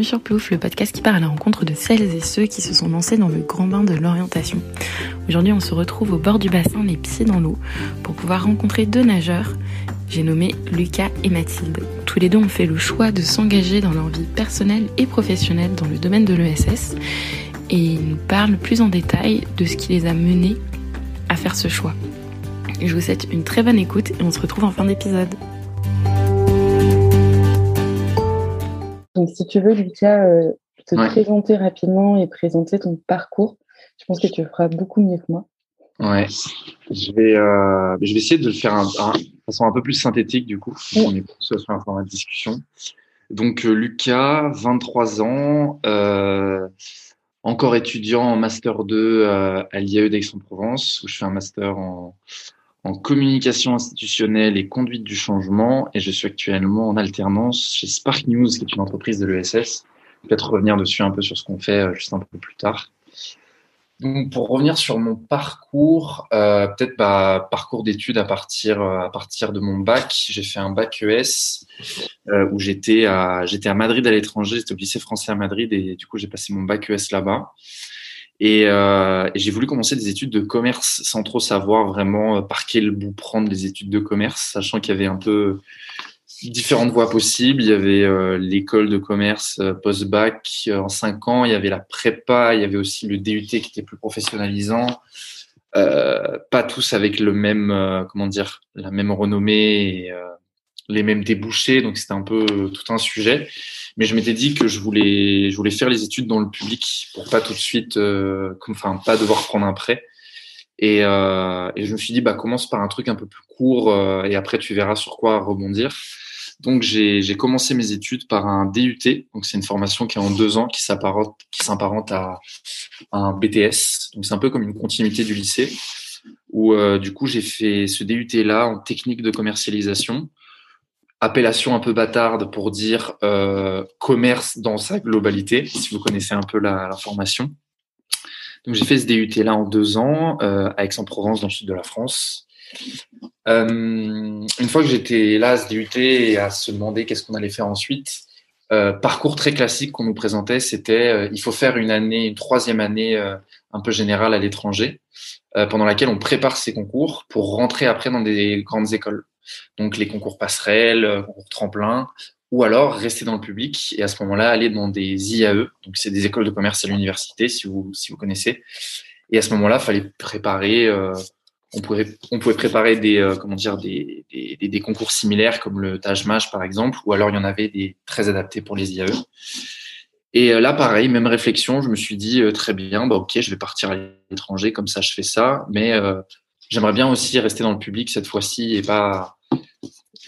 bienvenue sur Plouf, le podcast qui part à la rencontre de celles et ceux qui se sont lancés dans le grand bain de l'orientation. Aujourd'hui, on se retrouve au bord du bassin, les pieds dans l'eau, pour pouvoir rencontrer deux nageurs. J'ai nommé Lucas et Mathilde. Tous les deux ont fait le choix de s'engager dans leur vie personnelle et professionnelle dans le domaine de l'ESS et ils nous parlent plus en détail de ce qui les a menés à faire ce choix. Je vous souhaite une très bonne écoute et on se retrouve en fin d'épisode. Donc, si tu veux, Lucas, euh, te présenter rapidement et présenter ton parcours, je pense que tu le feras beaucoup mieux que moi. Ouais, je vais, euh, je vais essayer de le faire un, de façon un peu plus synthétique du coup. On est plus sur un format de discussion. Donc euh, Lucas, 23 ans, encore étudiant en master 2 à l'IAE d'Aix-en-Provence où je fais un master en, en communication institutionnelle et conduite du changement et je suis actuellement en alternance chez Spark News, qui est une entreprise de l'ESS. Peut-être revenir dessus un peu sur ce qu'on fait euh, juste un peu plus tard. Donc pour revenir sur mon parcours, euh, peut-être bah, parcours d'études à partir euh, à partir de mon bac. J'ai fait un bac ES euh, où j'étais à j'étais à Madrid à l'étranger, j'étais au lycée français à Madrid et du coup j'ai passé mon bac ES là-bas. Et, euh, j'ai voulu commencer des études de commerce sans trop savoir vraiment euh, par quel bout prendre les études de commerce, sachant qu'il y avait un peu différentes voies possibles. Il y avait euh, l'école de commerce euh, post-bac en cinq ans, il y avait la prépa, il y avait aussi le DUT qui était plus professionnalisant. pas tous avec le même, comment dire, la même renommée et les mêmes débouchés, donc c'était un peu tout un sujet. Mais je m'étais dit que je voulais, je voulais faire les études dans le public pour pas tout de suite, euh, enfin pas devoir prendre un prêt. Et, euh, et, je me suis dit, bah commence par un truc un peu plus court euh, et après tu verras sur quoi rebondir. Donc j'ai commencé mes études par un DUT, donc c'est une formation qui est en deux ans, qui s'apparente qui s'apparente à, un BTS. Donc c'est un peu comme une continuité du lycée, où du coup j'ai fait ce DUT là en technique de commercialisation appellation un peu bâtarde pour dire euh, commerce dans sa globalité, si vous connaissez un peu la, formation. Donc j'ai fait ce DUT là en deux ans euh, à Aix-en-Provence dans le sud de la France. Euh, une fois que j'étais là à ce DUT et à se demander qu'est-ce qu'on allait faire ensuite, euh, parcours très classique qu'on nous présentait, c'était euh, il faut faire une année, une troisième année euh, un peu générale à l'étranger, pendant laquelle on prépare ses concours pour rentrer après dans des grandes écoles donc les concours passerelles, euh, concours tremplin, ou alors rester dans le public et à ce moment-là aller dans des IAE, donc c'est des écoles de commerce à l'université si vous si vous connaissez. Et à ce moment-là, fallait préparer, euh, on pouvait on pouvait préparer des euh, comment dire des, des, concours similaires comme le Taj par exemple, ou alors il y en avait des très adaptés pour les IAE. Et là, pareil, même réflexion, je me suis dit très bien, bah ok, je vais partir à l'étranger, comme ça je fais ça, mais j'aimerais bien aussi rester dans le public cette fois-ci et pas.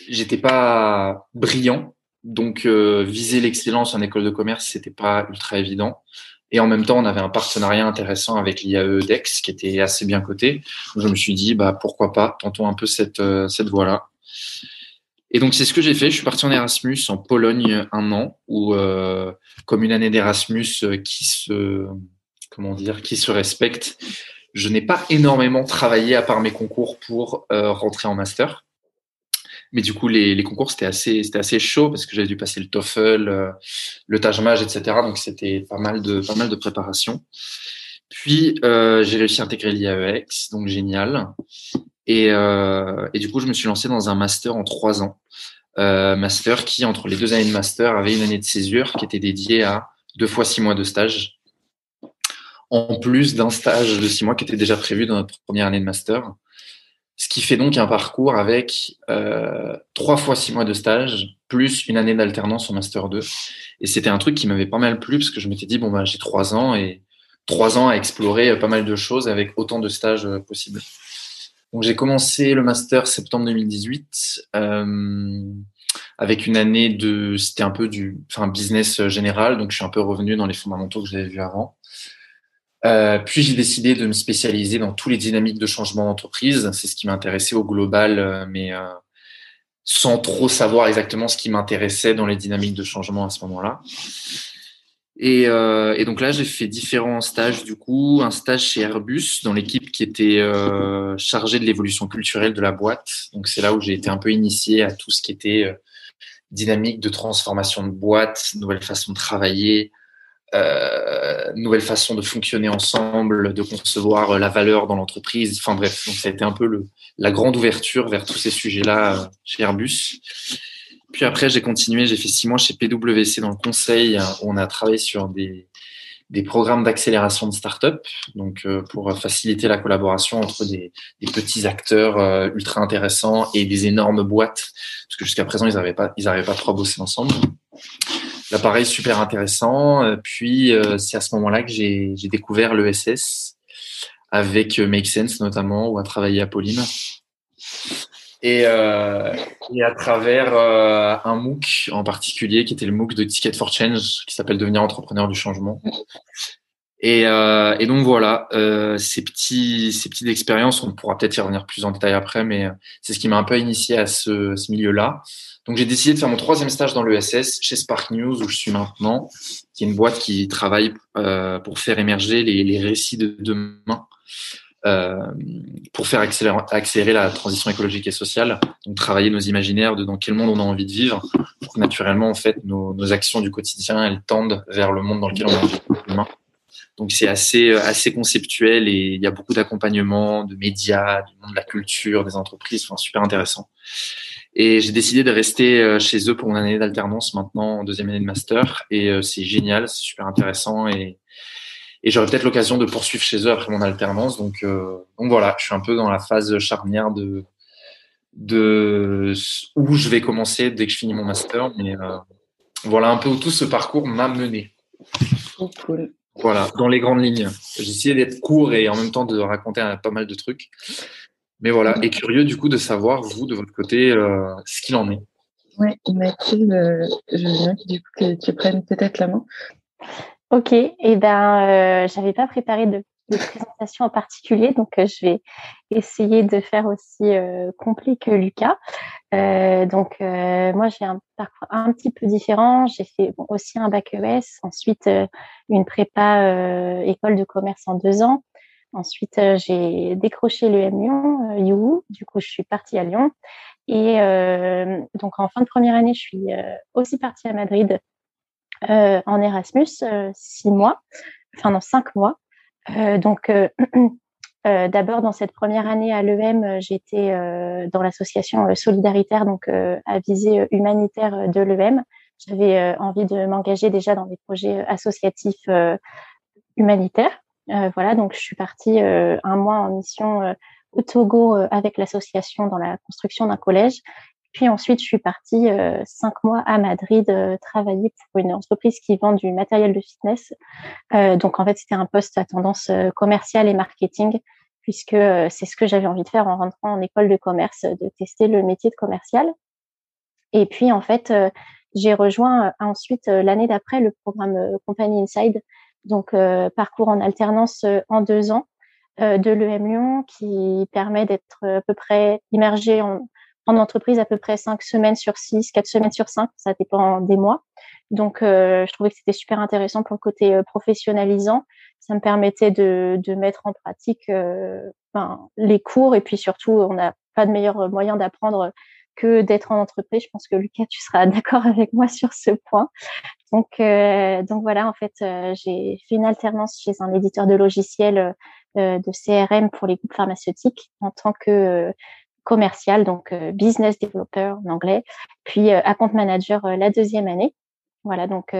J'étais pas brillant, donc euh, viser l'excellence en école de commerce, c'était pas ultra évident. Et en même temps, on avait un partenariat intéressant avec l'IAE DEX qui était assez bien coté. je me suis dit, bah pourquoi pas, tentons un peu cette euh, cette voie-là. Et donc c'est ce que j'ai fait. Je suis parti en Erasmus en Pologne un an, où euh, comme une année d'Erasmus qui se comment dire, qui se respecte, je n'ai pas énormément travaillé à part mes concours pour euh, rentrer en master. Mais du coup, les, concours, c'était assez, c'était assez chaud parce que j'avais dû passer le TOEFL, euh, le Tajmaj, etc. Donc, c'était pas mal de, pas mal de préparation. Puis, euh, j'ai réussi à intégrer l'IAEX, donc génial. Et, euh, et, du coup, je me suis lancé dans un master en trois ans. Master qui, entre les deux années de master, avait une année de césure qui était dédiée à deux fois six mois de stage en plus d'un stage de six mois qui était déjà prévu dans notre première année de master. Ce qui fait donc un parcours avec euh, trois fois six mois de stage, plus une année d'alternance en Master 2. Et c'était un truc qui m'avait pas mal plu, parce que je m'étais dit, bon, bah, j'ai trois ans et trois ans à explorer pas mal de choses avec autant de stages euh, possibles. Donc j'ai commencé le Master septembre 2018, euh, avec une année de, c'était un peu du, enfin, business général, donc je suis un peu revenu dans les fondamentaux que j'avais vus avant. Euh, puis j'ai décidé de me spécialiser dans tous les dynamiques de changement d'entreprise. C'est ce qui m'intéressait au global, euh, mais euh, sans trop savoir exactement ce qui m'intéressait dans les dynamiques de changement à ce moment-là. Et, euh, et, donc là, j'ai fait différents stages du coup, un stage chez Airbus dans l'équipe qui était euh, chargée de l'évolution culturelle de la boîte. Donc c'est là où j'ai été un peu initié à tout ce qui était dynamique de transformation de boîte, nouvelle façon de travailler, euh, nouvelle façon de fonctionner ensemble, de concevoir la valeur dans l'entreprise. Enfin bref, donc ça a été un peu le, la grande ouverture vers tous ces sujets-là chez Airbus. Puis après, j'ai continué, j'ai fait six mois chez PwC dans le conseil, où on a travaillé sur des, des programmes d'accélération de start-up, donc euh, pour faciliter la collaboration entre des, des petits acteurs euh, ultra intéressants et des énormes boîtes, parce que jusqu'à présent ils n'arrivaient pas, ils pas trop à bosser ensemble. L'appareil super intéressant. Euh, puis c'est à ce moment-là que j'ai découvert l'ESS avec Make Sense notamment, où a travaillé Apolline. Et, euh, et, à travers euh, un MOOC en particulier, qui était le MOOC de Ticket for Change, qui s'appelle Devenir entrepreneur du changement. Et, euh, et donc voilà, euh, ces petits, ces petites expériences, on pourra peut-être y revenir plus en détail après, mais c'est ce qui m'a un peu initié à ce, ce milieu-là. Donc j'ai décidé de faire mon troisième stage dans l'ESS chez Spark News où je suis maintenant, qui est une boîte qui travaille euh, pour faire émerger les, les récits de demain euh, pour faire accélérer, accélérer, la transition écologique et sociale, donc travailler nos imaginaires de dans quel monde on a envie de vivre, pour que naturellement, en fait, nos, nos actions du quotidien, elles tendent vers le monde dans lequel on a envie de vivre Donc c'est assez, assez conceptuel et il y a beaucoup d'accompagnement, de médias, du monde de la culture, des entreprises, enfin super intéressant. Et j'ai décidé de rester euh, chez eux pour mon année d'alternance maintenant en deuxième année de master et euh, c'est génial, c'est super intéressant et et j'aurai peut-être l'occasion de poursuivre chez eux après mon alternance. Donc, euh, donc voilà, je suis un peu dans la phase charnière de, de où je vais commencer dès que je finis mon master. Mais euh, voilà un peu où tout ce parcours m'a mené. cool. Voilà, dans les grandes lignes. J'ai essayé d'être court et en même temps de raconter pas mal de trucs. Mais voilà, et curieux du coup de savoir, vous, de votre côté, euh, ce qu'il en est. Oui, Mathilde, je veux bien du coup, que tu prennes peut-être la main. Ok, et eh ben, euh, j'avais pas préparé de, présentation en particulier, donc euh, je vais essayer de faire aussi euh, complet que Lucas. Euh, donc moi, j'ai un parcours un petit peu différent. J'ai fait aussi un bac ES, ensuite une prépa école de commerce en deux ans. Ensuite, j'ai décroché l'EM Lyon, You. Du coup, je suis partie à Lyon. Et donc, en fin de première année, je suis aussi partie à Madrid euh, en Erasmus, euh, six mois, enfin non, cinq mois. Euh, donc, d'abord, dans cette première année à l'EM, j'étais dans l'association solidaritaire, donc à visée humanitaire de l'EM. J'avais envie de m'engager déjà dans des projets associatifs humanitaires. voilà, donc je suis partie un mois en mission au Togo avec l'association dans la construction d'un collège. Puis ensuite, je suis partie euh, cinq mois à Madrid euh, travailler pour une entreprise qui vend du matériel de fitness. Euh, donc en fait, c'était un poste à tendance commerciale et marketing, puisque c'est ce que j'avais envie de faire en rentrant en école de commerce, de tester le métier de commercial. Et puis en fait, j'ai rejoint ensuite l'année d'après le programme Company Inside, donc parcours en alternance en deux ans de l'EM Lyon, qui permet d'être à peu près immergé en en entreprise à peu près cinq semaines sur six, quatre semaines sur cinq, ça dépend des mois. Donc, euh, je trouvais que c'était super intéressant pour le côté euh, professionnalisant. Ça me permettait de, de mettre en pratique euh, ben, les cours et puis surtout, on n'a pas de meilleur moyen d'apprendre que d'être en entreprise. Je pense que Lucas, tu seras d'accord avec moi sur ce point. Donc, donc voilà, en fait, j'ai fait une alternance chez un éditeur de logiciels de CRM pour les groupes pharmaceutiques en tant que commercial, donc euh, business developer en anglais, puis euh, account manager euh, la deuxième année. Voilà, donc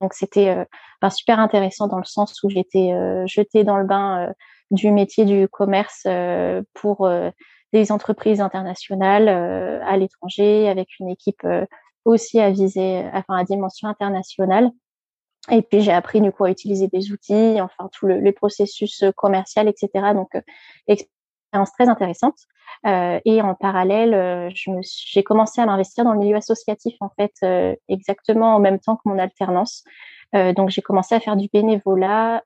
donc c'était super intéressant dans le sens où j'étais jetée dans le bain du métier du commerce pour des entreprises internationales à l'étranger avec une équipe aussi à viser, enfin à dimension internationale. Et puis j'ai appris du coup à utiliser des outils, enfin tout le, les processus commercial, etc. Donc expérience très intéressante. Euh, et en parallèle, euh, j'ai commencé à m'investir dans le milieu associatif en fait euh, exactement en même temps que mon alternance. donc j'ai commencé à faire du bénévolat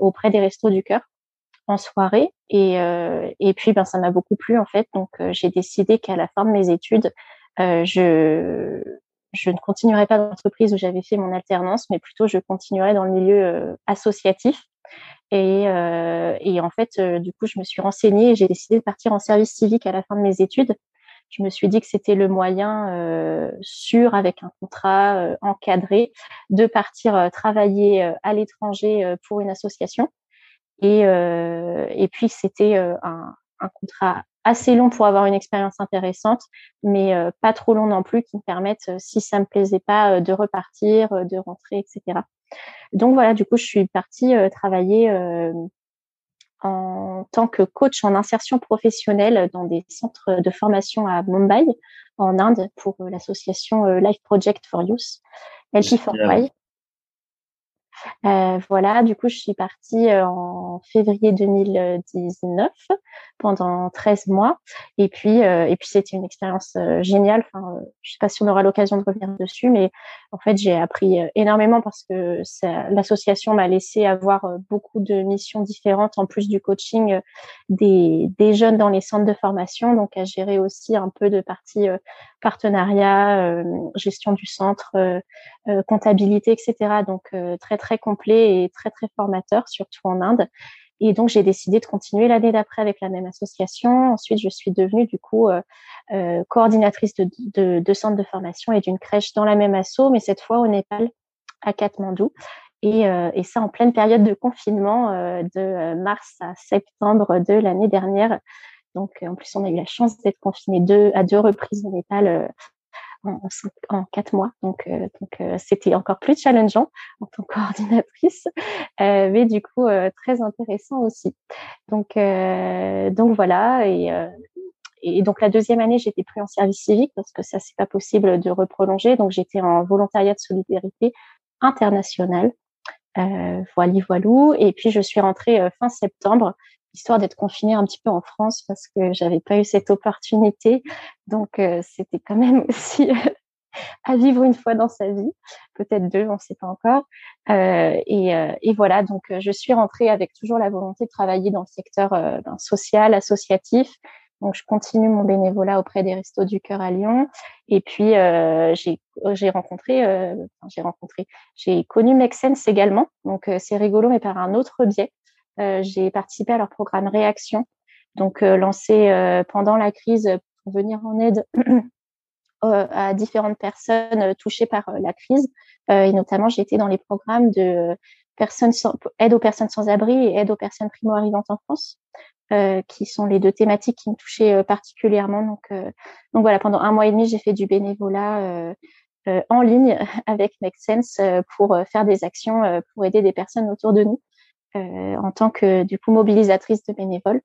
auprès des restos du cœur en soirée et, et puis ben ça m'a beaucoup plu en fait. Donc j'ai décidé qu'à la fin de mes études, je je ne continuerai pas dans l'entreprise où j'avais fait mon alternance, mais plutôt je continuerai dans le milieu associatif et, euh, et en fait, euh, du coup, je me suis renseignée et j'ai décidé de partir en service civique à la fin de mes études. je me suis dit que c'était le moyen sûr, avec un contrat encadré, de partir travailler à l'étranger pour une association. Et, et puis, c'était un, un contrat assez long pour avoir une expérience intéressante, mais euh, pas trop long non plus, qui me permettent, euh, si ça me plaisait pas, euh, de repartir, de rentrer, etc. Donc voilà, du coup, je suis partie travailler en tant que coach en insertion professionnelle dans des centres de formation à Mumbai, en Inde, pour l'association Life Project for Youth, LP for Why. Euh, voilà, du coup, je suis partie euh, en février 2019 pendant 13 mois. Et puis, euh, et puis c'était une expérience géniale. Enfin, je sais pas si on aura l'occasion de revenir dessus, mais en fait, j'ai appris énormément parce que l'association m'a laissé avoir beaucoup de missions différentes en plus du coaching des, des jeunes dans les centres de formation, donc à gérer aussi un peu de partie partenariat, gestion du centre, comptabilité, etc. Donc très très complet et très très formateur, surtout en Inde. Et donc, j'ai décidé de continuer l'année d'après avec la même association. Ensuite, je suis devenue du coup euh, euh, coordinatrice de, de, de centres de formation et d'une crèche dans la même asso, mais cette fois au Népal, à Katmandou. Et, euh, et ça en pleine période de confinement de mars à septembre de l'année dernière. Donc, en plus, on a eu la chance d'être confinés deux, à deux reprises au Népal en, quatre mois. Donc, euh, donc euh, c'était encore plus challengeant en tant que coordinatrice, euh, mais du coup très intéressant aussi. Donc, donc voilà. Et, et donc la deuxième année, j'étais plus en service civique parce que ça c'est pas possible de reprolonger. Donc j'étais en volontariat de solidarité internationale. Euh, voilà, voilou. Et puis je suis rentrée fin septembre histoire d'être confinée un petit peu en France parce que j'avais pas eu cette opportunité. Donc euh, c'était quand même aussi à vivre une fois dans sa vie, peut-être deux, on ne sait pas encore. Euh, et, euh, et, voilà, donc je suis rentrée avec toujours la volonté de travailler dans le secteur ben, social, associatif. Donc je continue mon bénévolat auprès des Restos du Cœur à Lyon. Et puis j'ai rencontré, j'ai rencontré, j'ai connu Make Sense également. Donc c'est rigolo, mais par un autre biais. Euh, j'ai participé à leur programme Réaction, donc euh, lancé euh, pendant la crise pour venir en aide à différentes personnes touchées par la crise. et notamment, j'ai été dans les programmes de personnes sans, aide aux personnes sans abri et aide aux personnes primo-arrivantes en France, euh, qui sont les deux thématiques qui me touchaient particulièrement. Donc, donc voilà, pendant un mois et demi, j'ai fait du bénévolat en ligne avec Make Sense pour faire des actions pour aider des personnes autour de nous. Euh, en tant que du coup mobilisatrice de bénévoles.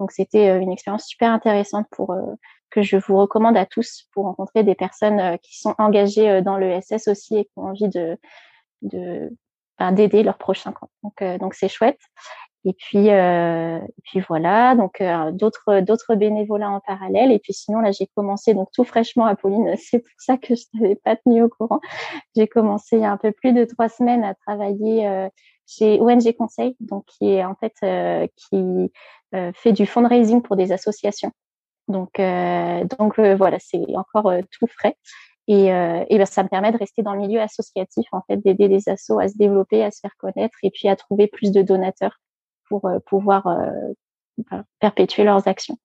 Donc c'était euh, une expérience super intéressante pour euh, que je vous recommande à tous pour rencontrer des personnes qui sont engagées dans le SS aussi et qui ont envie de de ben, d'aider leurs prochains camps. Donc donc c'est chouette. Et puis, euh, et puis voilà, donc euh, d'autres d'autres bénévolats en parallèle. Et puis sinon là, j'ai commencé donc tout fraîchement, Apolline. C'est pour ça que je t'avais pas tenu au courant. J'ai commencé il y a un peu plus de trois semaines à travailler euh, chez ONG Conseil, donc qui est en fait euh, qui euh, fait du fundraising pour des associations. Donc donc voilà, c'est encore tout frais. Et, ben, ça me permet de rester dans le milieu associatif, en fait, d'aider les assos à se développer, à se faire connaître et puis à trouver plus de donateurs pour euh, pouvoir euh, perpétuer leurs actions.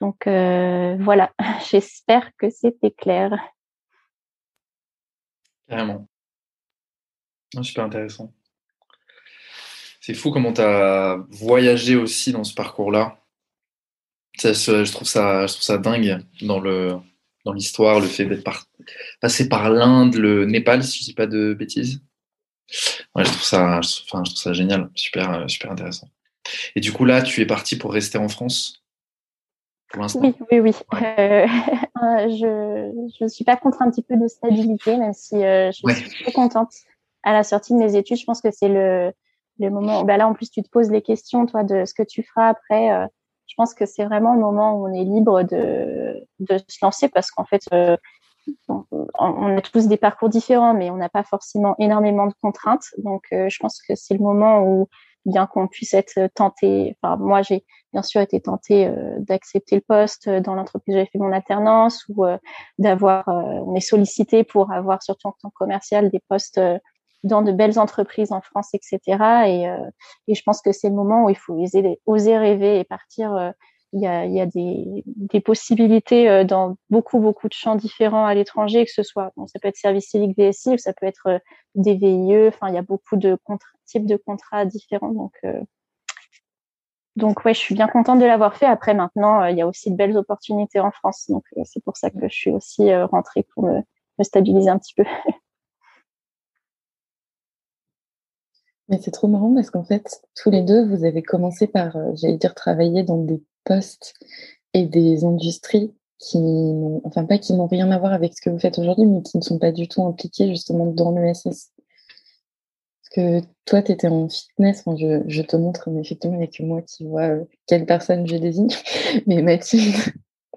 Donc euh, voilà, j'espère que c'était clair. Carrément. Super intéressant. C'est fou comment tu as voyagé aussi dans ce parcours-là. Je trouve ça, je trouve ça dingue dans le dans l'histoire, le fait d'être passé par l'Inde, le Népal, si je dis pas de bêtises. Ouais, je trouve ça, enfin, je trouve ça génial, super, euh, super intéressant. Et du coup, là, tu es parti pour rester en France? Pour l'instant? Oui, oui, oui. Euh, je ne suis pas contre un petit peu de stabilité, même si euh, je suis très contente à la sortie de mes études. Je pense que c'est le, le moment. Ben là, en plus, tu te poses les questions, toi, de ce que tu feras après. je pense que c'est vraiment le moment où on est libre de, de se lancer parce qu'en fait, on a tous des parcours différents, mais on n'a pas forcément énormément de contraintes. Donc, euh, je pense que c'est le moment où, bien qu'on puisse être tenté, enfin, moi, j'ai bien sûr été tentée euh, d'accepter le poste dans l'entreprise où j'avais fait mon alternance ou euh, d'avoir, on est sollicité pour avoir, surtout en tant que commercial, des postes dans de belles entreprises en France, etc. Et, et je pense que c'est le moment où il faut oser, oser rêver et partir il y a, y a des, des, possibilités dans beaucoup, beaucoup de champs différents à l'étranger, que ce soit, bon, ça peut être service civique VSI, ou ça peut être des VIE, enfin, il y a beaucoup de types de contrats différents. Donc, donc ouais, je suis bien contente de l'avoir fait. Après, maintenant, il y a aussi de belles opportunités en France. Donc, c'est pour ça que je suis aussi rentrée pour me, me stabiliser un petit peu. Mais c'est trop marrant parce qu'en fait, tous les deux, vous avez commencé par, euh, j'allais dire, travailler dans des postes et des industries qui n'ont, enfin pas qui n'ont rien à voir avec ce que vous faites aujourd'hui, mais qui ne sont pas du tout impliqués justement dans l'ESS. Parce que toi, tu étais en fitness, je, je, te montre, mais effectivement, il n'y a que moi qui vois euh, quelle personne je désigne. Mais Mathilde,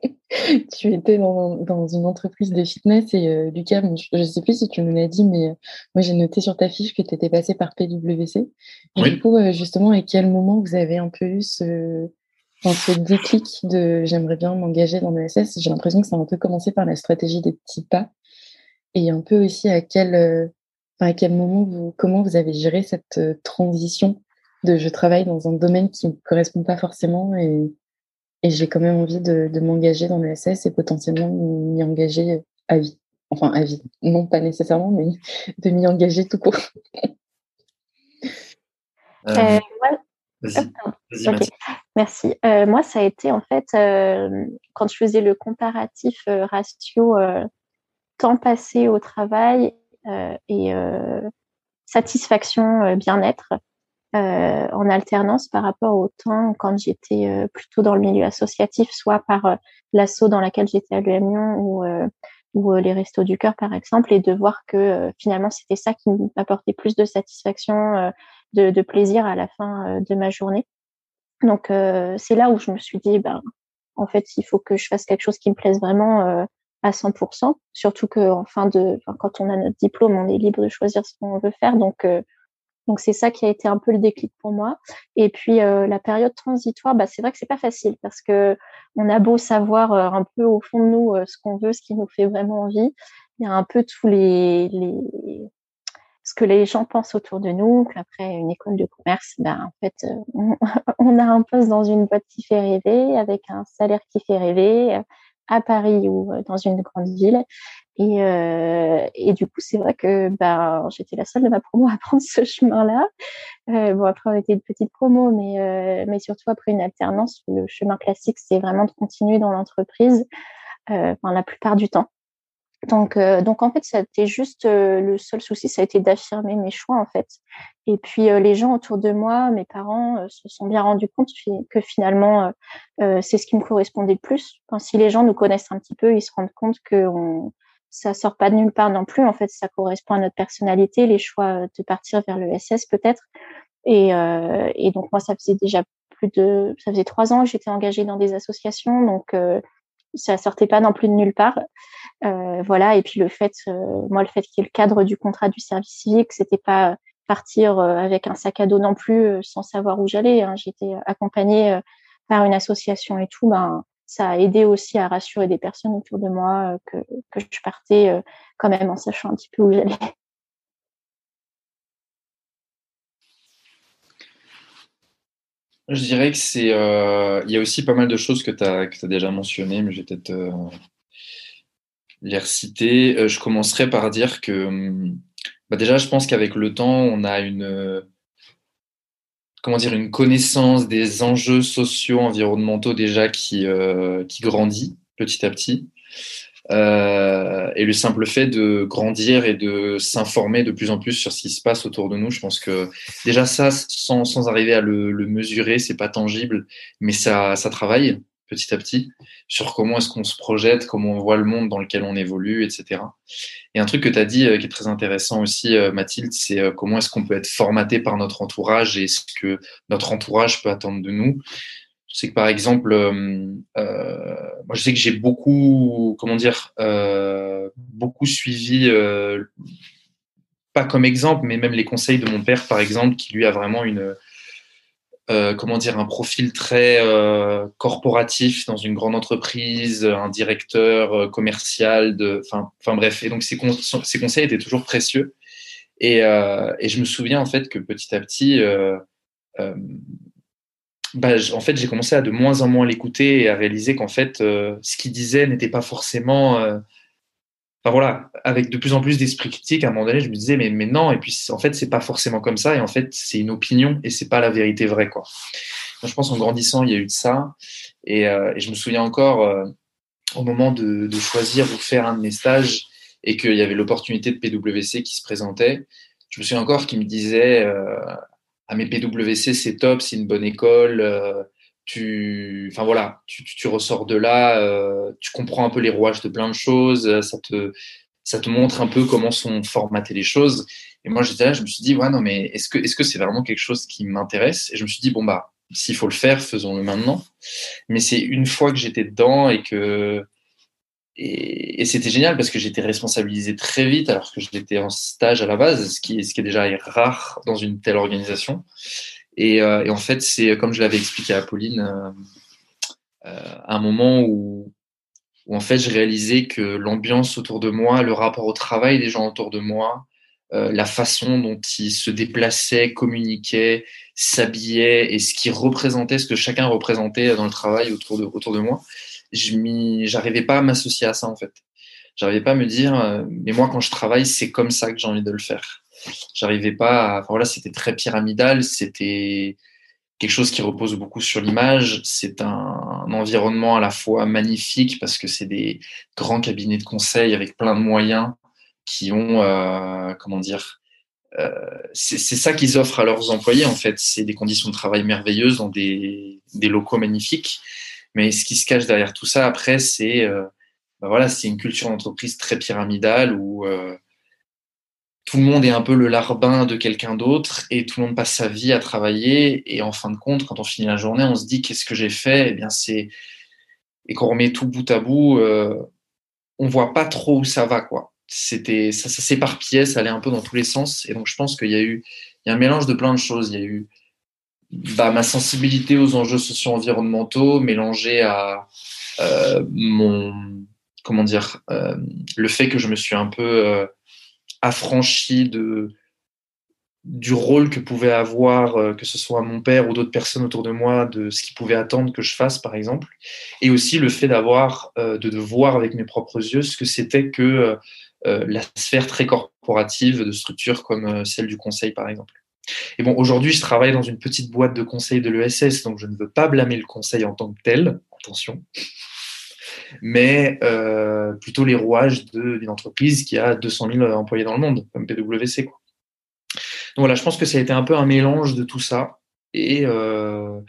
tu étais dans, dans, une entreprise de fitness et euh, Lucas, je ne sais plus si tu nous l'as dit, mais euh, moi j'ai noté sur ta fiche que tu étais passé par PWC. Et du coup, euh, justement, à quel moment vous avez un peu eu ce, ce déclic de j'aimerais bien m'engager dans l'ESS J'ai l'impression que ça a un peu commencé par la stratégie des petits pas. Et un peu aussi à quel, à quel moment vous, comment vous avez géré cette transition de je travaille dans un domaine qui ne me correspond pas forcément et et j'ai quand même envie de, de m'engager dans le SS et potentiellement m'y engager à vie. Enfin, à vie. Non, pas nécessairement, mais de m'y engager tout court. Euh, euh Merci. Euh, moi, ça a été en fait euh, quand je faisais le comparatif euh, ratio temps passé au travail et satisfaction bien-être. Euh, en alternance par rapport au temps quand j'étais euh, plutôt dans le milieu associatif, soit par euh, l'assaut dans laquelle j'étais à l'UM ou, ou les Restos du Cœur par exemple, et de voir que finalement c'était ça qui m'apportait plus de satisfaction, de, de, plaisir à la fin de ma journée. Donc c'est là où je me suis dit, ben en fait il faut que je fasse quelque chose qui me plaise vraiment à 100%, surtout que en fin de, quand on a notre diplôme, on est libre de choisir ce qu'on veut faire, donc donc c'est ça qui a été un peu le déclic pour moi. Et puis euh, la période transitoire, bah, c'est vrai que c'est pas facile parce que on a beau savoir euh, un peu au fond de nous euh, ce qu'on veut, ce qui nous fait vraiment envie, il y a un peu tous les, les ce que les gens pensent autour de nous. Qu'après une école de commerce, ben en fait on, a un poste dans une boîte qui fait rêver, avec un salaire qui fait rêver à Paris ou dans une grande ville. Et, euh, et du coup, c'est vrai que ben, j'étais la seule de ma promo à prendre ce chemin-là. Euh, bon, après, on était une petite promo, mais, euh, mais surtout après une alternance, le chemin classique, c'est vraiment de continuer dans l'entreprise euh, enfin, la plupart du temps. Donc, euh, donc en fait, c'était juste euh, le seul souci, ça a été d'affirmer mes choix en fait. Et puis les gens autour de moi, mes parents, se sont bien rendus compte que finalement, c'est ce qui me correspondait le plus. Enfin, si les gens nous connaissent un petit peu, ils se rendent compte que on, ça sort pas de nulle part non plus. En fait, ça correspond à notre personnalité, les choix de partir vers le SS peut-être. Et, euh, et donc moi, ça faisait déjà plus de, ça faisait trois ans que j'étais engagée dans des associations, donc euh, ça sortait pas non plus de nulle part. Euh, voilà. Et puis le fait, euh, moi, le fait qu'il y ait le cadre du contrat du service civique, c'était pas partir euh, avec un sac à dos non plus sans savoir où j'allais. Hein. J'étais accompagnée par une association et tout. Ben, ça a aidé aussi à rassurer des personnes autour de moi que, que je partais quand même en sachant un petit peu où j'allais. Je dirais que c'est. Euh, il y a aussi pas mal de choses que tu as, as, déjà mentionnées, mais je vais peut-être les reciter. je commencerai par dire que. Hum, bah déjà, je pense qu'avec le temps, on a une comment dire, une connaissance des enjeux sociaux, environnementaux déjà qui, euh, qui grandit petit à petit. Euh, et le simple fait de grandir et de s'informer de plus en plus sur ce qui se passe autour de nous, je pense que déjà ça, sans, sans arriver à le, le mesurer, c'est pas tangible, mais ça, ça travaille petit à petit sur comment est-ce qu'on se projette, comment on voit le monde dans lequel on évolue, etc. Et un truc que tu as dit euh, qui est très intéressant aussi, euh, Mathilde, c'est comment est-ce qu'on peut être formaté par notre entourage et ce que notre entourage peut attendre de nous. Sais que par exemple, euh, moi je sais que j'ai beaucoup, comment dire, beaucoup suivi, pas comme exemple, mais même les conseils de mon père, par exemple, qui lui a vraiment une, euh, comment dire, un profil très euh, corporatif dans une grande entreprise, un directeur euh, commercial, de, enfin bref. Et donc ces, conseils étaient toujours précieux. Et, et, je me souviens en fait que petit à petit, bah, en fait, j'ai commencé à de moins en moins l'écouter et à réaliser qu'en fait, ce qu'il disait n'était pas forcément Enfin voilà, avec de plus en plus d'esprit critique, à un moment donné, je me disais mais, mais non, et puis en fait c'est pas forcément comme ça, et en fait c'est une opinion et c'est pas la vérité vraie quoi. je pense en grandissant il y a eu de ça, et, euh, et je me souviens encore euh, au moment de, de, choisir ou faire un de mes stages et qu'il y avait l'opportunité de PwC qui se présentait, je me souviens encore qu'il me disait euh, ah mais PwC c'est top, c'est une bonne école, euh, tu, enfin voilà, tu, tu, ressors de là, euh, tu comprends un peu les rouages de plein de choses, ça te, ça te montre un peu comment sont formatées les choses. Et moi, j'étais là, je me suis dit, ouais, non, mais est-ce que, est-ce que c'est vraiment quelque chose qui m'intéresse? Et je me suis dit, bon bah, s'il faut le faire, faisons-le maintenant. Mais c'est une fois que j'étais dedans et que et, c'était génial parce que j'étais responsabilisé très vite alors que j'étais en stage à la base, ce qui, est déjà rare dans une telle organisation. Et, euh, et en fait, c'est comme je l'avais expliqué à Pauline, euh, euh, un moment où, où en fait je réalisais que l'ambiance autour de moi, le rapport au travail des gens autour de moi, la façon dont ils se déplaçaient, communiquaient, s'habillaient et ce qui représentait, ce que chacun représentait dans le travail autour de, autour de moi, je j'arrivais pas à m'associer à ça en fait. J'arrivais pas à me dire, mais moi quand je travaille, c'est comme ça que j'ai envie de le faire. J'arrivais pas à... Voilà, c'était très pyramidal, c'était quelque chose qui repose beaucoup sur l'image. C'est un, un, environnement à la fois magnifique parce que c'est des grands cabinets de conseil avec plein de moyens qui ont, euh, comment dire, euh, c'est ça qu'ils offrent à leurs employés en fait. C'est des conditions de travail merveilleuses dans des, des, locaux magnifiques. Mais ce qui se cache derrière tout ça après, c'est ben voilà, c'est une culture d'entreprise très pyramidale où euh, tout le monde est un peu le larbin de quelqu'un d'autre et tout le monde passe sa vie à travailler. Et en fin de compte, quand on finit la journée, on se dit qu'est-ce que j'ai fait? Eh bien, c'est et qu'on remet tout bout à bout, euh, on voit pas trop où ça va, quoi. C'était ça, ça s'éparpillait, ça allait un peu dans tous les sens. Et donc, je pense qu'il y a eu il y a un mélange de plein de choses. Il y a eu bah, ma sensibilité aux enjeux socio-environnementaux mélangée à euh, mon comment dire euh, le fait que je me suis un peu euh, affranchi de du rôle que pouvait avoir, euh, que ce soit mon père ou d'autres personnes autour de moi, de ce qu'ils pouvaient attendre que je fasse, par exemple, et aussi le fait d'avoir, euh, de, de, voir avec mes propres yeux ce que c'était que euh, la sphère très corporative de structures comme celle du conseil, par exemple. Et bon, aujourd'hui, je travaille dans une petite boîte de conseil de l'ESS, donc je ne veux pas blâmer le conseil en tant que tel, attention mais euh, plutôt les rouages d'une entreprise qui a 200 000 employés dans le monde, comme PwC. Quoi. Donc voilà, je pense que ça a été un peu un mélange de tout ça. Et, euh,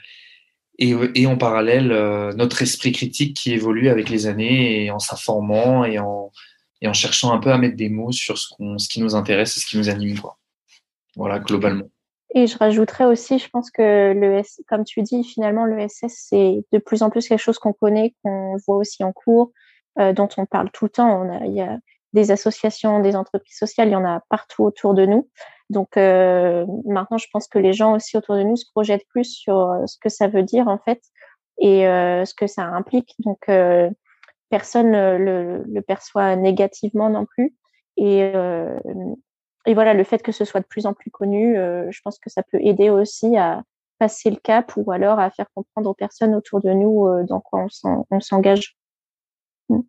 et, en parallèle, euh, notre esprit critique qui évolue avec les années et en s'informant et en, et en cherchant un peu à mettre des mots sur ce, qu'on, ce qui nous intéresse et ce qui nous anime. Quoi. Voilà, globalement. Et je rajouterais aussi, je pense que le comme tu dis, finalement, le SS, c'est de plus en plus quelque chose qu'on connaît, qu'on voit aussi en cours, euh, dont on parle tout le temps. Il y a des associations, des entreprises sociales, il y en a partout autour de nous. Donc euh, maintenant, je pense que les gens aussi autour de nous se projettent plus sur euh, ce que ça veut dire en fait et euh, ce que ça implique. Donc euh, personne le, le, perçoit négativement non plus. Et, euh, et voilà, le fait que ce soit de plus en plus connu, euh, je pense que ça peut aider aussi à passer le cap ou alors à faire comprendre aux personnes autour de nous euh, dans quoi on s'engage. Mm.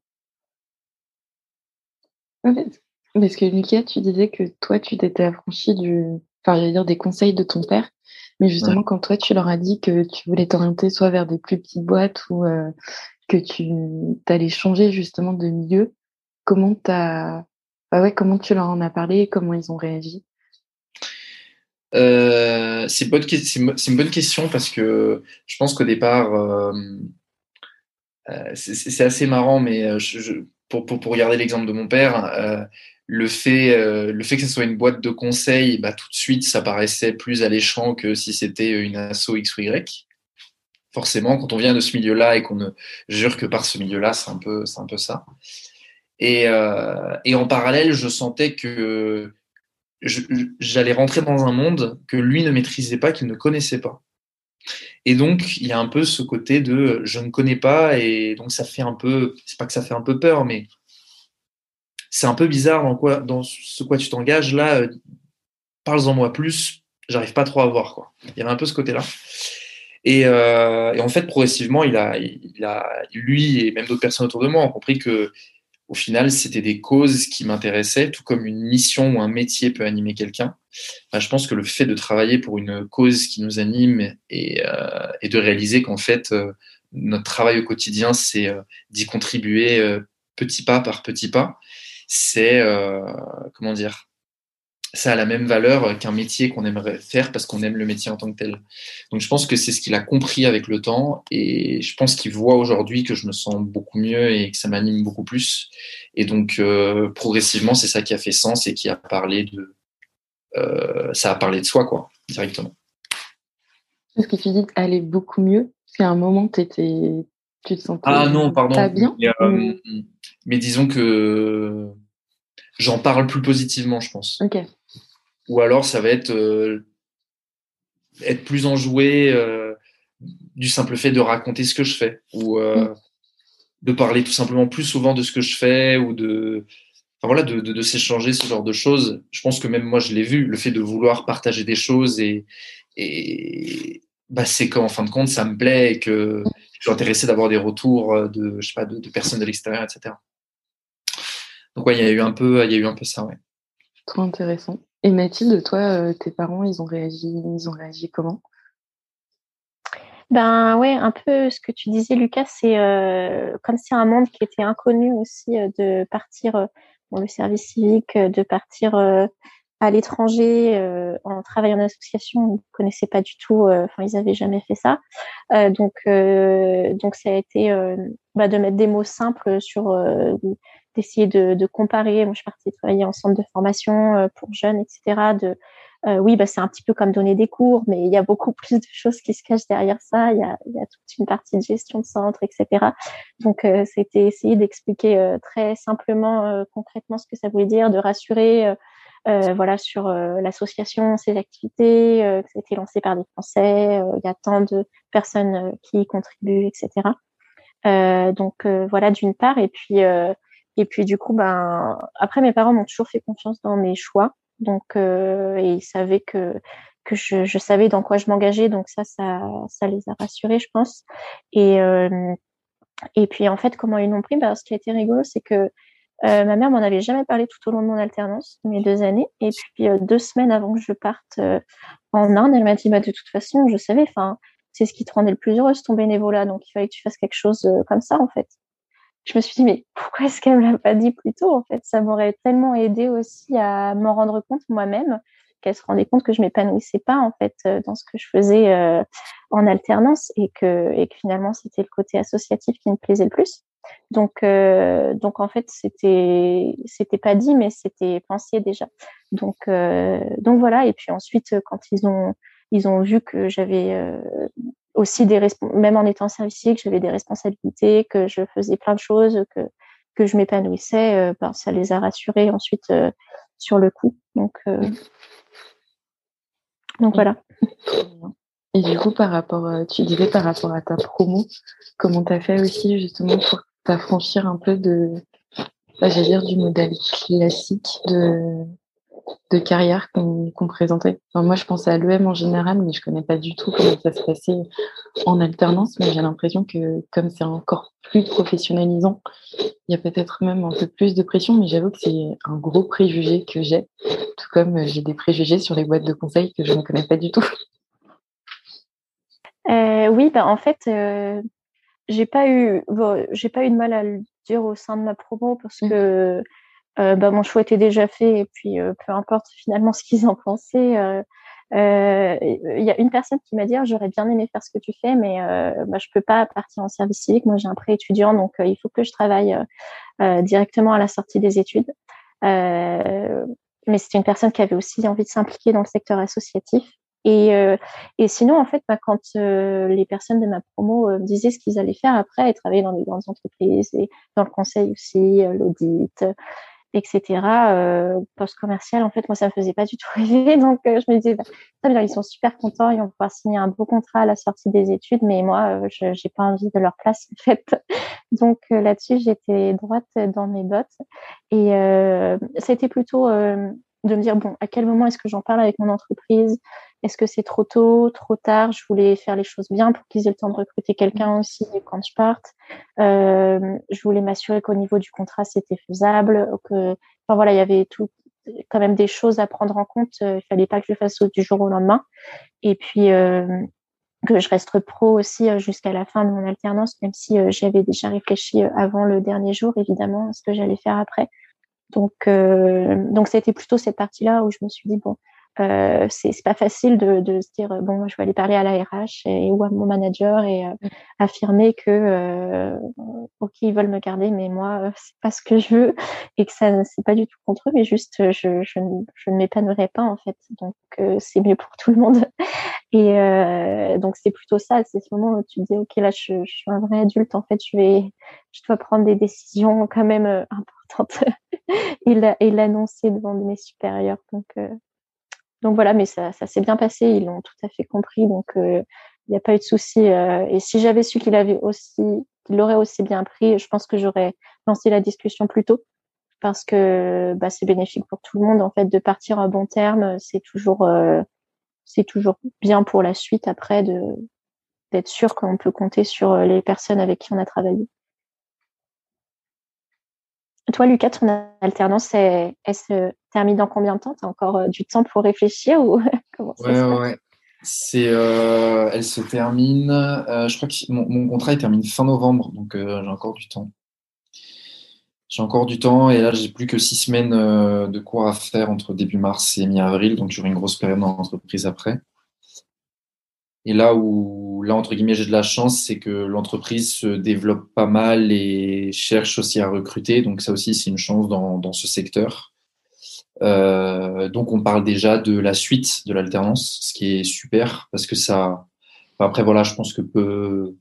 Parce que Lucas, tu disais que toi, tu t'étais affranchi du, enfin, j'allais dire des conseils de ton père, mais justement, ouais. quand toi, tu leur as dit que tu voulais t'orienter soit vers des plus petites boîtes ou euh, que tu allais changer justement de milieu, comment t'as bah ouais, comment tu leur en as parlé Comment ils ont réagi? Euh, C'est une bonne question parce que je pense qu'au départ, euh, euh, c'est assez marrant, mais pour, regarder l'exemple de mon père, le, fait, que ce soit une boîte de conseil, bah, tout de suite, ça paraissait plus alléchant que si c'était une asso X ou Y. Forcément, quand on vient de ce milieu-là et qu'on ne jure que par ce milieu-là, c'est un, peu, un peu ça. Et, euh, et, en parallèle, je sentais que j'allais rentrer dans un monde que lui ne maîtrisait pas, qu'il ne connaissait pas. Et donc, il y a un peu ce côté de je ne connais pas, et donc ça fait un peu, c'est pas que ça fait un peu peur, mais c'est un peu bizarre dans, quoi, dans ce quoi tu t'engages là. Euh, Parle-en moi plus, j'arrive pas trop à voir. Quoi. Il y avait un peu ce côté-là. Et, en fait, progressivement, il a, il a, lui et même d'autres personnes autour de moi ont compris que au final, c'était des causes qui m'intéressaient, tout comme une mission ou un métier peut animer quelqu'un. je pense que le fait de travailler pour une cause qui nous anime et, et de réaliser qu'en fait, notre travail au quotidien, c'est d'y contribuer petit pas par petit pas, c'est, comment dire, ça a la même valeur qu'un métier qu'on aimerait faire parce qu'on aime le métier en tant que tel. Donc je pense que c'est ce qu'il a compris avec le temps et je pense qu'il voit aujourd'hui que je me sens beaucoup mieux et que ça m'anime beaucoup plus. Et donc euh, progressivement, c'est ça qui a fait sens et qui a parlé de, euh, ça a parlé de soi quoi directement. Est-ce que tu dis aller beaucoup mieux C'est un moment tu étais, tu te sentais ah non pardon pas bien mais, euh, mais disons que j'en parle plus positivement, je pense. Ok. Ou alors ça va être euh, être plus enjoué euh, du simple fait de raconter ce que je fais ou euh, mm. de parler tout simplement plus souvent de ce que je fais ou de enfin voilà de, de, s'échanger ce genre de choses. Je pense que même moi je l'ai vu, le fait de vouloir partager des choses et et bah, c'est qu'en fin de compte ça me plaît et que je suis intéressé d'avoir des retours de je sais pas de, de personnes de l'extérieur etc. Donc ouais il y a eu un peu il y a eu un peu ça ouais. Trop intéressant. Et Mathilde, toi, euh, tes parents, ils ont réagi, ils ont réagi comment? Ben ouais, un peu ce que tu disais, Lucas, c'est euh, comme c'est un monde qui était inconnu aussi euh, de partir dans le service civique, de partir à l'étranger en travaillant en association, ils ne connaissaient pas du tout, enfin ils n'avaient jamais fait ça. donc ça a été bah, de mettre des mots simples sur d'essayer de, de, comparer. Moi, je suis partie travailler en centre de formation euh, pour jeunes, etc. De, euh, oui, bah, c'est un petit peu comme donner des cours, mais il y a beaucoup plus de choses qui se cachent derrière ça. Il y a, y a toute une partie de gestion de centre, etc. Donc, euh, c'était essayer d'expliquer euh, très simplement, euh, concrètement ce que ça voulait dire, de rassurer. voilà sur l'association, ses activités, que ça a été lancé par des Français, il y a tant de personnes qui y contribuent, etc. donc voilà d'une part, et puis et puis du coup, ben après mes parents m'ont toujours fait confiance dans mes choix, donc euh, et ils savaient que que je, je savais dans quoi je m'engageais, donc ça, ça, ça les a rassurés, je pense. Et euh, et puis en fait, comment ils l'ont pris? Ben, Ce qui a été rigolo, c'est que euh, ma mère m'en avait jamais parlé tout au long de mon alternance, mes deux années. Et puis euh, deux semaines avant que je parte euh, en Inde, elle m'a dit bah, de toute façon, je savais, enfin, c'est ce qui te rendait le plus heureuse ton bénévolat, donc il fallait que tu fasses quelque chose comme ça en fait je me suis dit, mais pourquoi est-ce qu'elle me l'a pas dit plus tôt En fait, ça m'aurait tellement aidé aussi à m'en rendre compte moi-même qu'elle se rendait compte que je m'épanouissais pas en fait euh, dans ce que je faisais euh, en alternance et que, et que finalement c'était le côté associatif qui me plaisait le plus. Donc, euh, donc en fait, c'était, c'était pas dit, mais c'était pensé déjà. Donc, euh, donc voilà. Et puis ensuite, quand ils ont, ils ont vu que j'avais aussi des même en étant servicier, que j'avais des responsabilités, que je faisais plein de choses, que que je m'épanouissais, euh, ben, ça les a rassurés ensuite euh, sur le coup. Donc euh, donc voilà. Et du coup, par rapport, tu disais par rapport à ta promo, comment tu as fait aussi justement pour t'affranchir un peu de, bah, j'allais dire, du modèle classique de de carrière qu'on présentait. moi, je pensais à l'EM en général, mais je connais pas du tout comment ça se passait en alternance. Mais j'ai l'impression que comme c'est encore plus professionnalisant, il y a peut-être même un peu plus de pression. Mais j'avoue que c'est un gros préjugé que j'ai, tout comme j'ai des préjugés sur les boîtes de conseil que je ne connais pas du tout. Euh, oui, bah, en fait, euh, j'ai pas eu, j'ai pas eu de mal à le dire au sein de ma promo parce mmh. Euh, bah, mon choix était déjà fait et puis euh, peu importe finalement ce qu'ils en pensaient. Euh, il y a une personne qui m'a dit ah, j'aurais bien aimé faire ce que tu fais, mais bah, je peux pas partir en service civique. Moi, j'ai un prêt étudiant, donc il faut que je travaille directement à la sortie des études. mais c'était une personne qui avait aussi envie de s'impliquer dans le secteur associatif. Et, et sinon, en fait, bah, quand les personnes de ma promo me disaient ce qu'ils allaient faire après, et travailler dans des grandes entreprises et dans le conseil aussi, l'audit, etc. Euh, post-commercial, en fait, moi, ça me faisait pas du tout rêver. Donc, euh, je me disais, bah, ils sont super contents, ils vont pouvoir signer un beau contrat à la sortie des études, mais moi, euh, je j'ai pas envie de leur place, en fait. Donc, euh, là-dessus, j'étais droite dans mes bottes. Et c'était plutôt de me dire, bon, à quel moment est-ce que j'en parle avec mon entreprise? Est-ce que c'est trop tôt, trop tard? Je voulais faire les choses bien pour qu'ils aient le temps de recruter quelqu'un aussi quand je parte. Euh, je voulais m'assurer qu'au niveau du contrat, c'était faisable. Que, enfin voilà, il y avait tout, quand même des choses à prendre en compte. Il fallait pas que je le fasse du jour au lendemain. Et puis que je reste pro aussi jusqu'à la fin de mon alternance, même si j'avais déjà réfléchi avant le dernier jour, évidemment, à ce que j'allais faire après. Donc, donc c'était plutôt cette partie-là où je me suis dit bon, euh, c'est pas facile de, de, se dire bon je vais aller parler à la RH et, ou à mon manager et euh, affirmer que euh, ok ils veulent me garder mais moi euh, c'est pas ce que je veux et que ça c'est pas du tout contre eux mais juste je, je, je ne m'épanouirai pas en fait. Donc c'est mieux pour tout le monde. Et donc c'est plutôt ça c'est ce moment où tu te dis ok là je, je, suis un vrai adulte en fait je vais je dois prendre des décisions quand même importantes. Et l'annoncer devant mes supérieurs. Donc donc voilà, mais ça, ça s'est bien passé, ils l'ont tout à fait compris, donc euh, il n'y a pas eu de souci. Euh, et si j'avais su qu'il avait aussi, qu'il l'aurait aussi bien pris, je pense que j'aurais lancé la discussion plus tôt, parce que bah, c'est bénéfique pour tout le monde en fait de partir à bon terme. C'est toujours, euh, c'est toujours bien pour la suite après de d'être sûr qu'on peut compter sur les personnes avec qui on a travaillé. Toi, Lucas, ton alternance, elle, se termine dans combien de temps? Tu as encore euh, du temps pour réfléchir ou comment ça se ouais. C'est, euh, elle se termine. Euh, je crois que mon, contrat il termine fin novembre, donc j'ai encore du temps. J'ai encore du temps et là j'ai plus que six semaines de cours à faire entre début mars et mi-avril, donc j'aurai une grosse période dans l'entreprise après. Et là où, là, entre guillemets, j'ai de la chance, c'est que l'entreprise se développe pas mal et cherche aussi à recruter. Donc, ça aussi, c'est une chance dans, dans ce secteur. Euh, donc, on parle déjà de la suite de l'alternance, ce qui est super parce que ça. après, voilà, je pense que peu,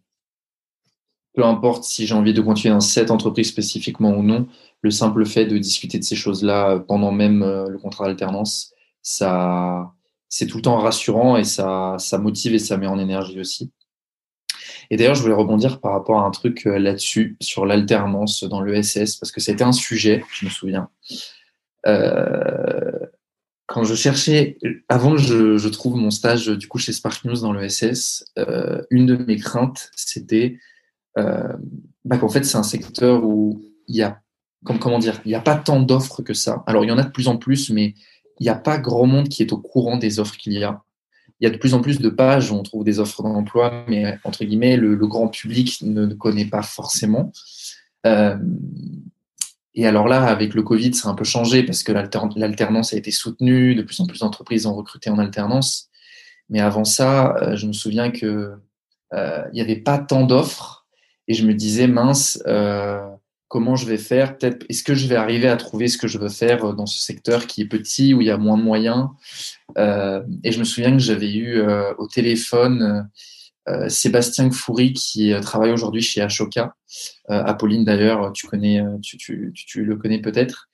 peu importe si j'ai envie de continuer dans cette entreprise spécifiquement ou non, le simple fait de discuter de ces choses-là pendant même euh, le contrat d'alternance, ça c'est tout le temps rassurant et ça, ça motive et ça met en énergie aussi. Et d'ailleurs, je voulais rebondir par rapport à un truc euh, là-dessus, sur l'alternance dans l'ESS, parce que c'était un sujet, je me souviens. Euh, quand je cherchais, avant que je, trouve mon stage du coup chez Spark News dans l'ESS, euh, une de mes craintes, c'était bah, qu'en fait, c'est un secteur où il y a, comment dire, il n'y a pas tant d'offres que ça. Alors, il y en a de plus en plus, mais il n'y a pas grand monde qui est au courant des offres qu'il y a. Il y a de plus en plus de pages où on trouve des offres d'emploi, mais entre guillemets, le, grand public ne, connaît pas forcément. Euh, et alors là, avec le Covid, a un peu changé parce que l'alternance a été soutenue, de plus en plus d'entreprises ont recruté en alternance. Mais avant ça, euh, je me souviens que euh, il n'y avait pas tant d'offres et je me disais mince, comment je vais faire, est-ce que je vais arriver à trouver ce que je veux faire euh, dans ce secteur qui est petit, où il y a moins de moyens. Euh, et je me souviens que j'avais eu euh, au téléphone Sébastien Foury qui travaille aujourd'hui chez Ashoka. Apolline d'ailleurs, tu connais, tu, le connais peut-être.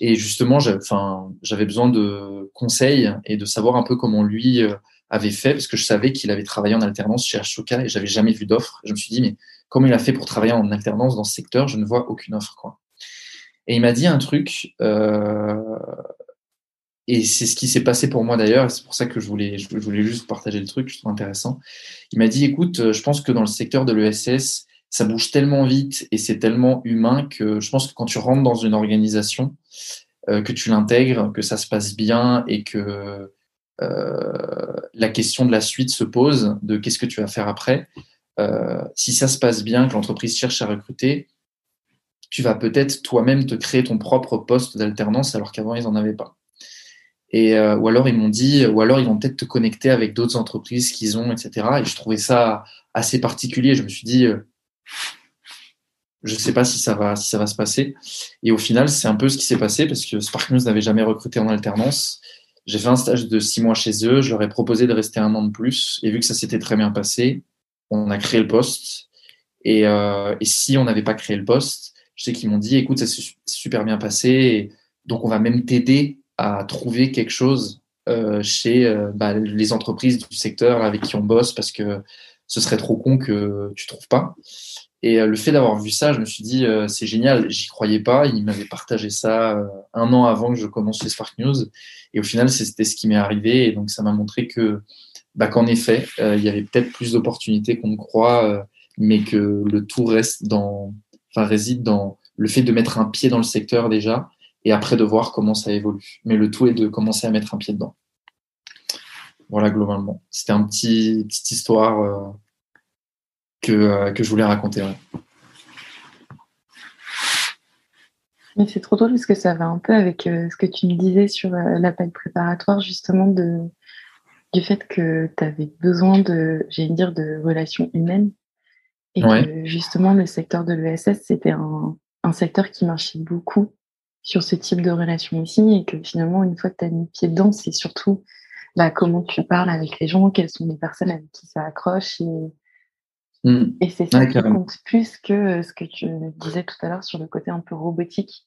Et justement, j'avais besoin de conseils et de savoir un peu comment lui avait fait, parce que je savais qu'il avait travaillé en alternance chez Ashoka et j'avais jamais vu d'offre. Je me suis dit, mais comment il a fait pour travailler en alternance dans ce secteur Je ne vois aucune offre. Quoi. Et il m'a dit un truc, euh, et c'est ce qui s'est passé pour moi d'ailleurs, c'est pour ça que je voulais, juste partager le truc, je trouve intéressant. Il m'a dit, écoute, je pense que dans le secteur de l'ESS, ça bouge tellement vite et c'est tellement humain que je pense que quand tu rentres dans une organisation, euh, que tu l'intègres, que ça se passe bien et que euh, la question de la suite se pose, de qu'est-ce que tu vas faire après. Euh, si ça se passe bien, que l'entreprise cherche à recruter, tu vas peut-être toi-même te créer ton propre poste d'alternance alors qu'avant ils n'en avaient pas. Et, euh, ou alors ils m'ont dit, ou alors ils vont peut-être te connecter avec d'autres entreprises qu'ils ont, etc. Et je trouvais ça assez particulier. Je me suis dit, je ne sais pas si ça va, si ça va se passer. Et au final, c'est un peu ce qui s'est passé parce que Spark News n'avait jamais recruté en alternance. J'ai fait un stage de six mois chez eux. Je leur ai proposé de rester un an de plus. Et vu que ça s'était très bien passé, on a créé le poste. Et, euh, et si on n'avait pas créé le poste, je sais qu'ils m'ont dit, écoute, ça s'est super bien passé. donc, on va même t'aider à trouver quelque chose euh, chez euh, bah, les entreprises du secteur avec qui on bosse parce que ce serait trop con que tu trouves pas. Et le fait d'avoir vu ça, je me suis dit, c'est génial, j'y croyais pas. Il m'avait partagé ça un an avant que je commence Spark News. Et au final, c'était ce qui m'est arrivé. Et donc, ça m'a montré que, bah, qu'en effet, il y avait peut-être plus d'opportunités qu'on ne croit, mais que le tout reste dans, enfin, réside dans le fait de mettre un pied dans le secteur déjà et après de voir comment ça évolue. Mais le tout est de commencer à mettre un pied dedans. Voilà, globalement. C'était un petit petite histoire euh, que, euh, que je voulais raconter. Mais c'est trop drôle parce que ça va un peu avec euh, ce que tu me disais sur l'appel préparatoire, justement, de, du fait que tu avais besoin de, j'ai dire, de relations humaines. Et que justement, le secteur de l'ESS, c'était un, un secteur qui marchait beaucoup sur ce type de relation aussi et que finalement, une fois que tu as mis pied dedans, c'est surtout bah, comment tu parles avec les gens, quelles sont les personnes avec qui ça accroche et, mmh. et c'est ça qui compte plus que euh, ce que tu disais tout à l'heure sur le côté un peu robotique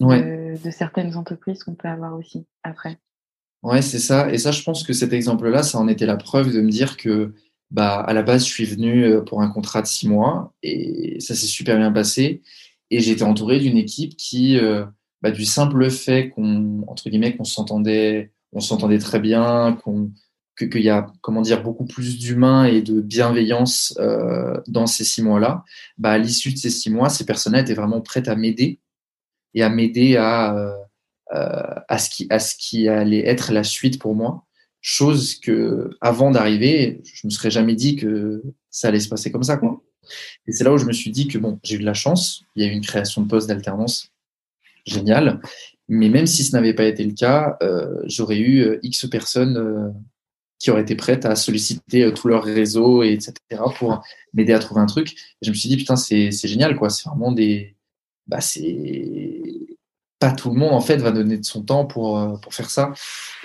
de, certaines entreprises qu'on peut avoir aussi après. Ouais, c'est ça. Et ça, je pense que cet exemple-là, ça en était la preuve de me dire que bah, à la base, je suis venu euh, pour un contrat de six mois et ça s'est super bien passé. Et j'étais entouré d'une équipe qui, euh, bah, du simple fait qu'on entre guillemets qu'on s'entendait on s'entendait très bien qu'on qu'il y a comment dire beaucoup plus d'humain et de bienveillance euh, dans ces six mois là bah à l'issue de ces six mois ces personnes étaient vraiment prêtes à m'aider et à m'aider à euh, à ce qui à ce qui allait être la suite pour moi chose que avant d'arriver je me serais jamais dit que ça allait se passer comme ça quoi et c'est là où je me suis dit que bon j'ai eu de la chance il y a eu une création de poste d'alternance génial. Mais même si ce n'avait pas été le cas, euh, j'aurais eu euh, X personnes euh, qui auraient été prêtes à solliciter tout leur réseau, et etc., pour m'aider à trouver un truc. Je me suis dit, putain, c'est génial, quoi. C'est vraiment des. Bah, c'est. Pas tout le monde, en fait, va donner de son temps pour, pour faire ça.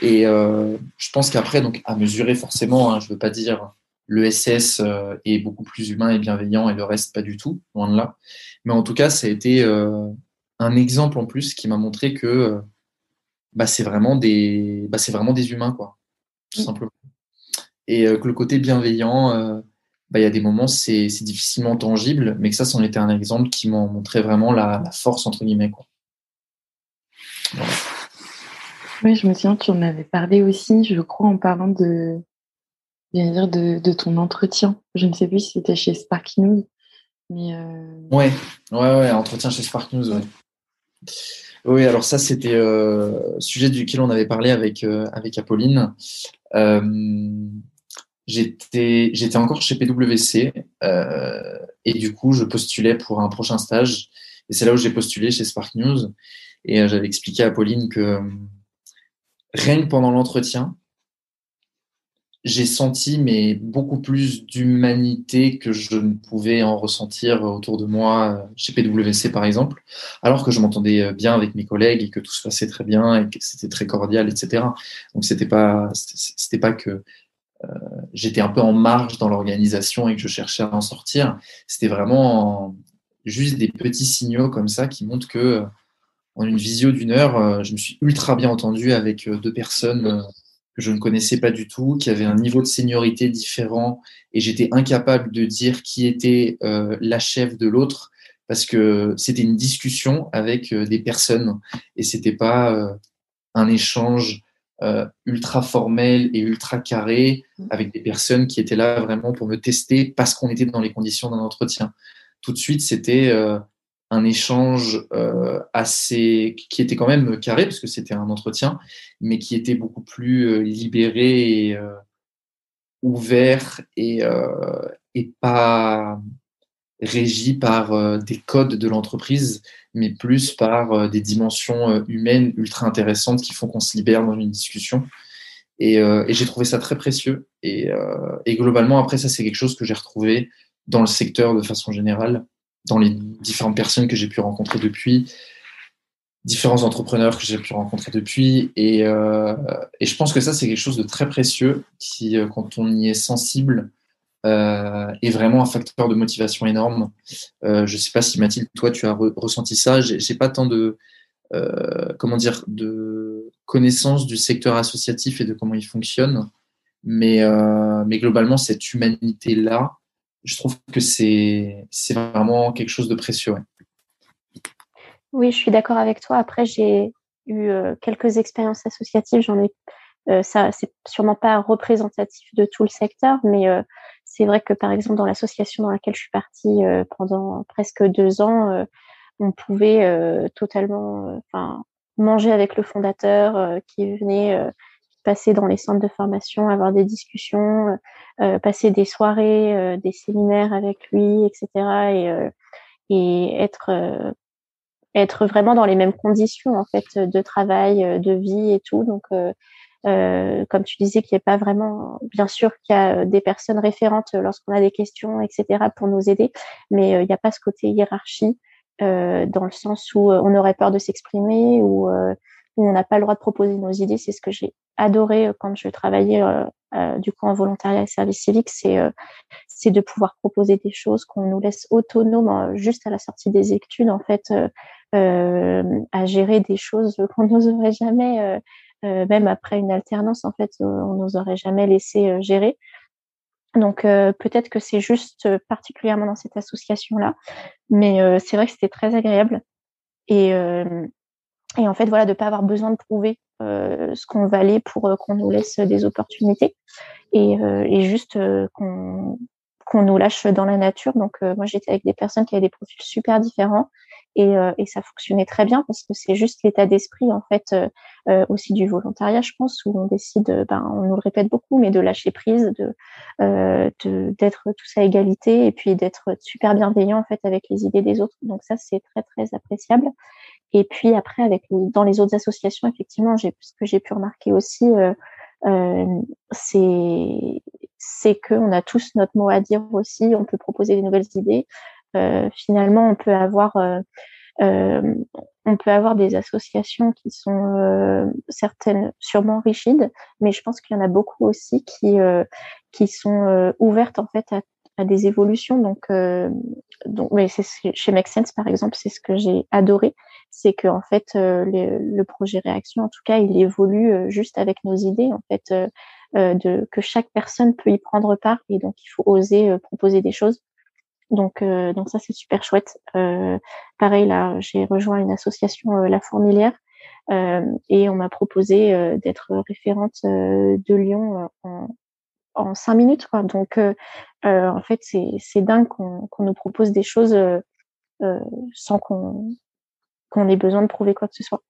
Et je pense qu'après, donc, à mesurer forcément, hein, je veux pas dire le SS est beaucoup plus humain et bienveillant et le reste pas du tout, loin de là. Mais en tout cas, ça a été un exemple en plus qui m'a montré que euh, bah, c'est vraiment des bah, c'est vraiment des humains quoi tout mm. simplement et euh, que le côté bienveillant euh, bah, il y a des moments c'est difficilement tangible mais que ça c'en était un exemple qui m'en montrait vraiment la, force entre guillemets quoi oui je me souviens tu en avais parlé aussi je crois en parlant de dire de, de ton entretien je ne sais plus si c'était chez Spark News mais ouais entretien chez Spark News ouais oui, alors ça, c'était euh, sujet duquel on avait parlé avec, euh, avec Apolline. Euh, j'étais, j'étais encore chez PwC euh, et du coup, je postulais pour un prochain stage. Et c'est là où j'ai postulé chez Spark News. Et j'avais expliqué à Apolline que rien que pendant l'entretien, j'ai senti mais beaucoup plus d'humanité que je ne pouvais en ressentir autour de moi euh, chez PwC par exemple, alors que je m'entendais euh, bien avec mes collègues et que tout se passait très bien et que c'était très cordial, etc. Donc c'était pas c'était pas que euh, j'étais un peu en marge dans l'organisation et que je cherchais à en sortir. C'était vraiment juste des petits signaux comme ça qui montrent que en une visio d'une heure, je me suis ultra bien entendu avec deux personnes que je ne connaissais pas du tout, qui avait un niveau de seniorité différent, et j'étais incapable de dire qui était euh, la chef de l'autre parce que c'était une discussion avec euh, des personnes et c'était pas euh, un échange ultra formel et ultra carré avec des personnes qui étaient là vraiment pour me tester parce qu'on était dans les conditions d'un entretien. Tout de suite, c'était un échange euh, assez qui était quand même carré parce que c'était un entretien, mais qui était beaucoup plus euh, libéré et euh, ouvert et, et pas régi par des codes de l'entreprise, mais plus par des dimensions humaines ultra intéressantes qui font qu'on se libère dans une discussion. Et, et j'ai trouvé ça très précieux. Et, et globalement, après, ça, c'est quelque chose que j'ai retrouvé dans le secteur de façon générale dans les différentes personnes que j'ai pu rencontrer depuis, différents entrepreneurs que j'ai pu rencontrer depuis. Et, euh, je pense que ça, c'est quelque chose de très précieux qui, euh, quand on y est sensible, euh, est vraiment un facteur de motivation énorme. Je ne sais pas si Mathilde, toi, tu as ressenti ça. J'ai pas tant de, comment dire, de connaissance du secteur associatif et de comment il fonctionne. Mais globalement, cette humanité-là, je trouve que c'est vraiment quelque chose de précieux. Oui, je suis d'accord avec toi. Après, j'ai eu quelques expériences associatives. J'en ai euh, ça, c'est sûrement pas représentatif de tout le secteur, mais euh, c'est vrai que par exemple dans l'association dans laquelle je suis partie euh, pendant presque deux ans, on pouvait totalement, enfin, manger avec le fondateur qui venait passer dans les centres de formation, avoir des discussions, passer des soirées, des séminaires avec lui, etc. Et, être être vraiment dans les mêmes conditions en fait de travail, de vie et tout. Donc euh, comme tu disais, qu'il n'y a pas vraiment, bien sûr qu'il y a euh, des personnes référentes lorsqu'on a des questions, etc., pour nous aider, mais euh, il n'y a pas ce côté hiérarchie euh, dans le sens où on aurait peur de s'exprimer ou où on n'a pas le droit de proposer nos idées. C'est ce que j'ai adoré quand je travaillais du coup en volontariat et service civique, c'est c'est de pouvoir proposer des choses qu'on nous laisse autonomes juste à la sortie des études en fait à gérer des choses qu'on n'oserait jamais euh, même après une alternance, en fait, euh, on nous aurait jamais laissé euh, gérer. Donc peut-être que c'est juste particulièrement dans cette association-là, mais c'est vrai que c'était très agréable. Et, et en fait, voilà, de pas avoir besoin de prouver ce qu'on valait pour qu'on nous laisse des opportunités et, et juste qu'on qu'on nous lâche dans la nature. Donc moi, j'étais avec des personnes qui avaient des profils super différents et, euh, et, ça fonctionnait très bien parce que c'est juste l'état d'esprit en fait euh, euh, aussi du volontariat, je pense, où on décide, ben, on nous le répète beaucoup, mais de lâcher prise, de d'être tous à égalité et puis d'être super bienveillant en fait avec les idées des autres. Donc ça c'est très très appréciable. Et puis après avec dans les autres associations, effectivement, ce que j'ai pu remarquer aussi. Euh, c'est c'est qu'on a tous notre mot à dire aussi, on peut proposer des nouvelles idées, euh, finalement, on peut avoir euh, euh, on peut avoir des associations qui sont certaines sûrement rigides, mais je pense qu'il y en a beaucoup aussi qui qui sont ouvertes en fait à, à des évolutions. Donc, donc, mais c'est chez Make Sense par exemple, c'est ce que j'ai adoré, c'est que en fait le, le, projet Réaction, en tout cas, il évolue juste avec nos idées en fait, de que chaque personne peut y prendre part et donc il faut oser proposer des choses. Donc, euh, donc ça, c'est super chouette. Euh, pareil, là, j'ai rejoint une association, euh, La Fourmilière, et on m'a proposé d'être référente de Lyon en, cinq minutes. Donc, en fait, c'est dingue qu'on nous propose des choses sans qu'on qu'on ait besoin de prouver quoi que ce soit.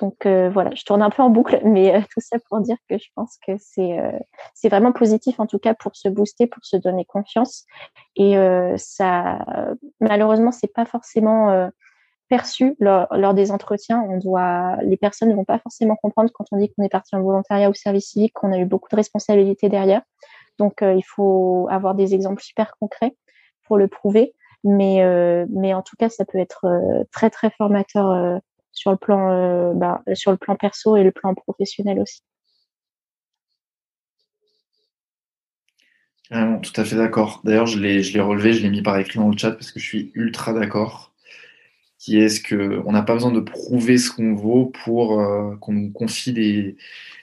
Donc euh, voilà, je tourne un peu en boucle, mais euh, tout ça pour dire que je pense que c'est euh, c'est vraiment positif en tout cas pour se booster, pour se donner confiance. Et ça, malheureusement, c'est pas forcément perçu lors, des entretiens. On doit, les personnes ne vont pas forcément comprendre quand on dit qu'on est parti en volontariat ou service civique, qu'on a eu beaucoup de responsabilités derrière. Donc il faut avoir des exemples super concrets pour le prouver. Mais mais en tout cas, ça peut être très très formateur sur le plan, euh, bah, sur le plan perso et le plan professionnel aussi. tout à fait d'accord. D'ailleurs, je l'ai, relevé, je l'ai mis par écrit dans le chat parce que je suis ultra d'accord. Qui est ce que on n'a pas besoin de prouver ce qu'on vaut pour euh, qu'on nous confie des,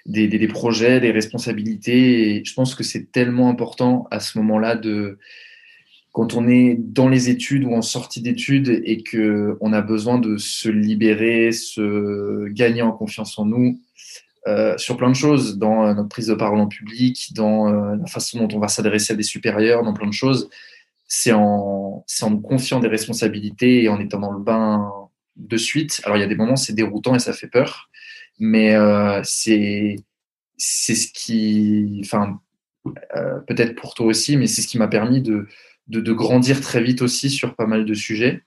des, des, projets, des responsabilités. Je pense que c'est tellement important à ce moment-là de quand on est dans les études ou en sortie d'études et que on a besoin de se libérer, se gagner en confiance en nous euh, sur plein de choses, dans euh, notre prise de parole en public, dans euh, la façon dont on va s'adresser à des supérieurs, dans plein de choses, c'est en, en nous confiant des responsabilités et en étant dans le bain de suite. Alors il y a des moments c'est déroutant et ça fait peur, mais c'est c'est ce qui, enfin peut-être pour toi aussi, mais c'est ce qui m'a permis de de, grandir très vite aussi sur pas mal de sujets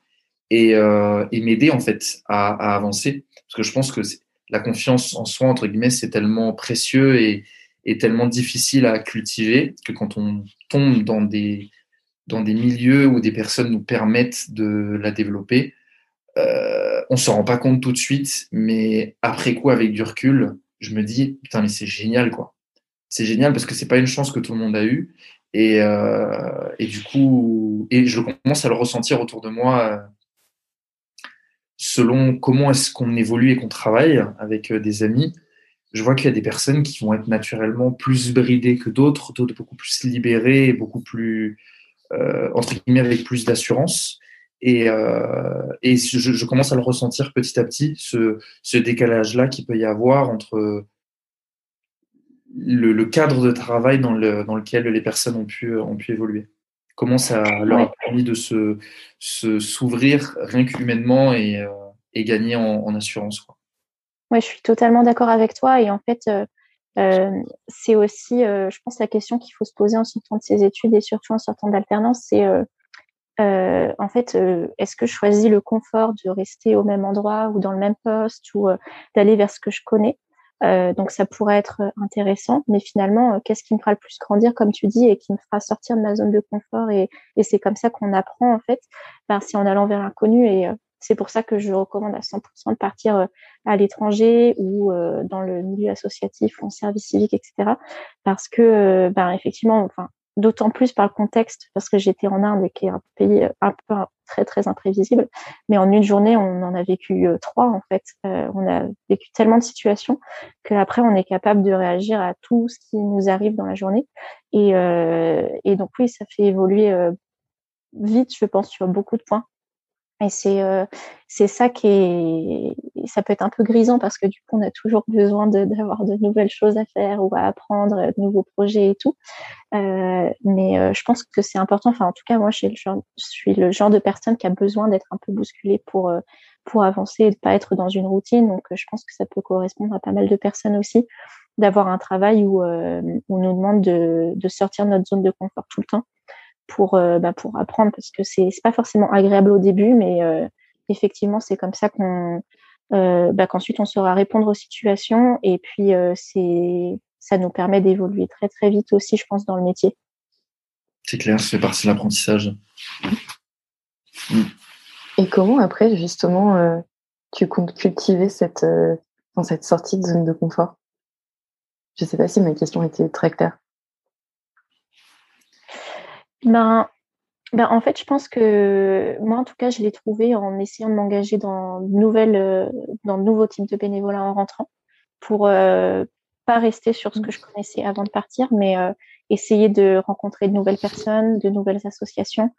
et, euh, m'aider en fait à, avancer. Parce que je pense que la confiance en soi, entre guillemets, c'est tellement précieux et, tellement difficile à cultiver que quand on tombe dans des, dans des milieux où des personnes nous permettent de la développer, euh, on s'en rend pas compte tout de suite, mais après coup, avec du recul, je me dis, putain, mais c'est génial, quoi. C'est génial parce que c'est pas une chance que tout le monde a eue et, euh, et, du coup, et je commence à le ressentir autour de moi euh, selon comment est-ce qu'on évolue et qu'on travaille avec euh, des amis. Je vois qu'il y a des personnes qui vont être naturellement plus bridées que d'autres, d'autres beaucoup plus libérées, beaucoup plus entre guillemets avec plus d'assurance. Et, et je, je, commence à le ressentir petit à petit, ce, ce décalage-là qu'il peut y avoir entre le, le, cadre de travail dans, le, dans lequel les personnes ont pu, ont pu évoluer. Comment ça leur a permis de se, s'ouvrir rien qu'humainement et, et gagner en, en assurance. Quoi. Ouais, je suis totalement d'accord avec toi. Et en fait, euh, euh, c'est aussi, euh, je pense, la question qu'il faut se poser en sortant de ses études et surtout en sortant d'alternance, c'est en fait, est-ce que je choisis le confort de rester au même endroit ou dans le même poste ou d'aller vers ce que je connais? Donc ça pourrait être intéressant, mais finalement, qu'est-ce qui me fera le plus grandir, comme tu dis, et qui me fera sortir de ma zone de confort Et, c'est comme ça qu'on apprend en fait, ben, c'est en allant vers l'inconnu. Et c'est pour ça que je recommande à 100% de partir euh, à l'étranger ou euh, dans le milieu associatif ou en service civique, etc. Parce que, euh, ben, effectivement, enfin, d'autant plus par le contexte, parce que j'étais en Inde et qui est un pays un peu très très imprévisible. Mais en une journée, on en a vécu trois en fait. on a vécu tellement de situations qu'après on est capable de réagir à tout ce qui nous arrive dans la journée. Et, et donc oui, ça fait évoluer vite, je pense, sur beaucoup de points. Et c'est euh, c'est ça qui est ça peut être un peu grisant parce que du coup on a toujours besoin d'avoir de, nouvelles choses à faire ou à apprendre, de nouveaux projets et tout. Euh, mais euh, je pense que c'est important. Enfin en tout cas moi je suis le genre, de personne qui a besoin d'être un peu bousculée pour euh, pour avancer et de pas être dans une routine. Donc je pense que ça peut correspondre à pas mal de personnes aussi d'avoir un travail où, où on nous demande de, de sortir de notre zone de confort tout le temps pour, euh, bah, pour apprendre parce que c'est pas forcément agréable au début, mais euh, effectivement, c'est comme ça qu'on euh, bah, qu'ensuite on saura répondre aux situations et puis c'est ça nous permet d'évoluer très très vite aussi, je pense, dans le métier. C'est clair, ça fait partie de l'apprentissage. Et comment après justement tu comptes cultiver cette, dans cette sortie de zone de confort? Je ne sais pas si ma question était très claire. Ben, ben, en fait, je pense que moi, en tout cas, je l'ai trouvé en essayant de m'engager dans de nouvelles, euh, dans de nouveaux types de bénévolat en rentrant, pour euh, pas rester sur ce que je connaissais avant de partir, mais euh, essayer de rencontrer de nouvelles personnes, de nouvelles associations.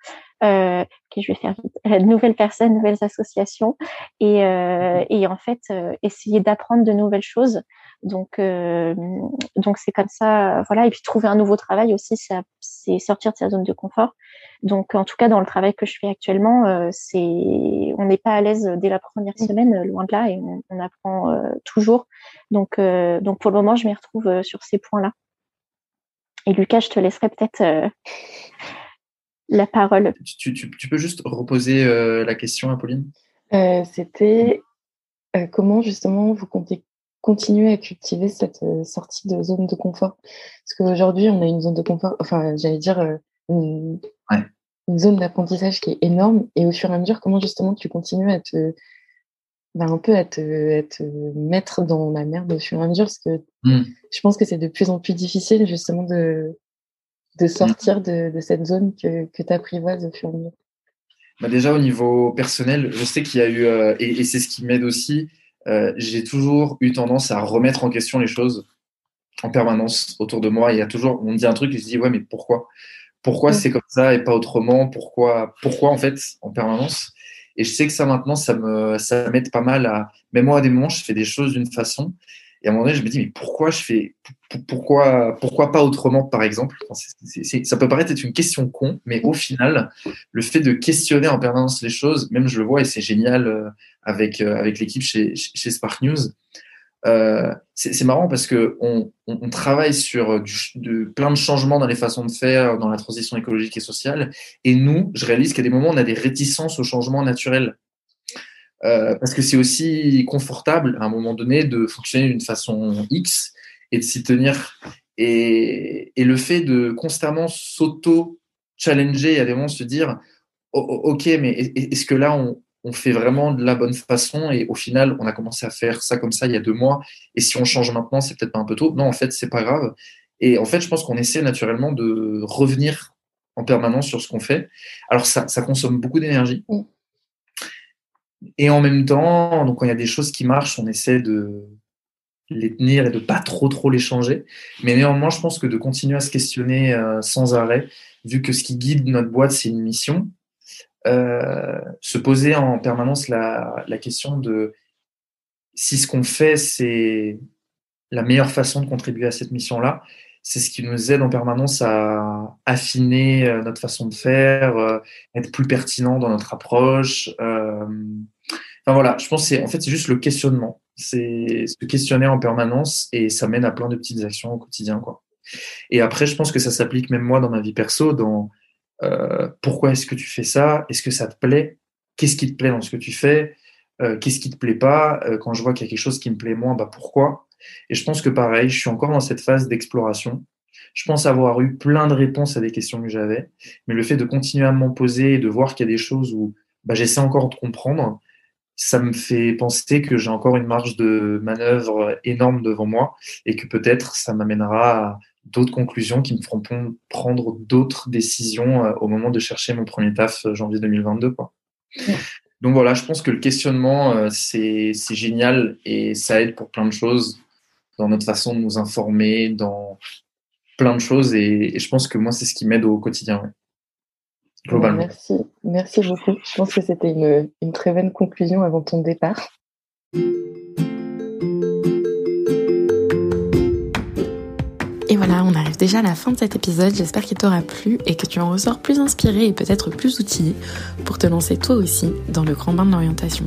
Euh, ok, je vais faire vite. De nouvelles personnes, nouvelles associations, et, euh, et en fait, essayer d'apprendre de nouvelles choses. Donc, donc c'est comme ça, voilà. Et puis trouver un nouveau travail aussi, c'est sortir de sa zone de confort. Donc, en tout cas, dans le travail que je fais actuellement, c'est, on n'est pas à l'aise dès la première mmh. semaine, loin de là, et on, on apprend toujours. Donc, donc pour le moment, je m'y retrouve sur ces points-là. Et Lucas, je te laisserai peut-être euh, la parole. Tu, peux juste reposer euh, la question, Apolline euh, C'était comment justement vous comptez continuer à cultiver cette sortie de zone de confort Parce qu'aujourd'hui, on a une zone de confort, enfin, j'allais dire une, une zone d'apprentissage qui est énorme. Et au fur et à mesure, comment justement tu continues à te bah, un peu à te, mettre dans la merde au fur et à mesure, parce que mmh. je pense que c'est de plus en plus difficile justement de, de mmh. sortir de, de cette zone que, que tu apprivoises au fur et à mesure. Bah déjà au niveau personnel, je sais qu'il y a eu, euh, et, et c'est ce qui m'aide aussi, euh, j'ai toujours eu tendance à remettre en question les choses en permanence autour de moi. Il y a toujours, on me dit un truc et je dis ouais mais pourquoi? Pourquoi mmh. c'est comme ça et pas autrement? Pourquoi Pourquoi en fait en permanence? Et je sais que ça, maintenant, ça me, ça m'aide pas mal à, même moi, à des moments, je fais des choses d'une façon. Et à un moment donné, je me dis, mais pourquoi je fais, pourquoi, pourquoi pas autrement, par exemple? Ça peut paraître être une question con, mais au final, le fait de questionner en permanence les choses, même je le vois et c'est génial euh, avec, euh, avec l'équipe chez, chez Spark News, euh, c'est marrant parce que on, on, travaille sur du, de, plein de changements dans les façons de faire, dans la transition écologique et sociale. Et nous, je réalise qu'à des moments, on a des réticences au changement naturel. Euh, parce que c'est aussi confortable à un moment donné de fonctionner d'une façon X et de s'y tenir. Et, et, le fait de constamment s'auto-challenger, à des moments se dire, ok, mais est-ce que là, on, on fait vraiment de la bonne façon et au final, on a commencé à faire ça comme ça il y a deux mois. Et si on change maintenant, c'est peut-être pas un peu tôt. Non, en fait, c'est pas grave. Et en fait, je pense qu'on essaie naturellement de revenir en permanence sur ce qu'on fait. Alors, ça, ça consomme beaucoup d'énergie. Et en même temps, donc quand il y a des choses qui marchent, on essaie de les tenir et de pas trop trop les changer. Mais néanmoins, je pense que de continuer à se questionner euh, sans arrêt, vu que ce qui guide notre boîte, c'est une mission, euh, se poser en permanence la, question de si ce qu'on fait, c'est la meilleure façon de contribuer à cette mission-là, c'est ce qui nous aide en permanence à affiner euh, notre façon de faire, être plus pertinent dans notre approche. Enfin voilà, je pense c'est en fait c'est juste le questionnement, c'est se questionner en permanence et ça mène à plein de petites actions au quotidien quoi. Et après, je pense que ça s'applique même moi dans ma vie perso, dans euh, pourquoi est-ce que tu fais ça, est-ce que ça te plaît, qu'est-ce qui te plaît dans ce que tu fais, euh, qu'est-ce qui te plaît pas, euh, quand je vois qu'il y a quelque chose qui me plaît moins, bah pourquoi? Et je pense que pareil, je suis encore dans cette phase d'exploration. Je pense avoir eu plein de réponses à des questions que j'avais, mais le fait de continuer à m'en poser et de voir qu'il y a des choses où bah, j'essaie encore de comprendre, ça me fait penser que j'ai encore une marge de manœuvre énorme devant moi et que peut-être ça m'amènera à d'autres conclusions qui me feront prendre d'autres décisions euh, au moment de chercher mon premier taf euh, janvier 2022. Quoi. Donc voilà, je pense que le questionnement, euh, c'est génial et ça aide pour plein de choses dans notre façon de nous informer, dans plein de choses. Et, je pense que moi, c'est ce qui m'aide au quotidien. Globalement. Merci, merci beaucoup. Je pense que c'était une, une très bonne conclusion avant ton départ. Et voilà, on arrive déjà à la fin de cet épisode. J'espère qu'il t'aura plu et que tu en ressors plus inspiré et peut-être plus outillé pour te lancer toi aussi dans le grand bain de l'orientation.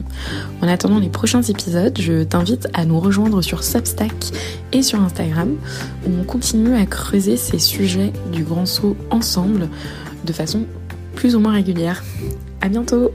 En attendant les prochains épisodes, je t'invite à nous rejoindre sur Substack et sur Instagram où on continue à creuser ces sujets du grand saut ensemble de façon plus ou moins régulière. À bientôt!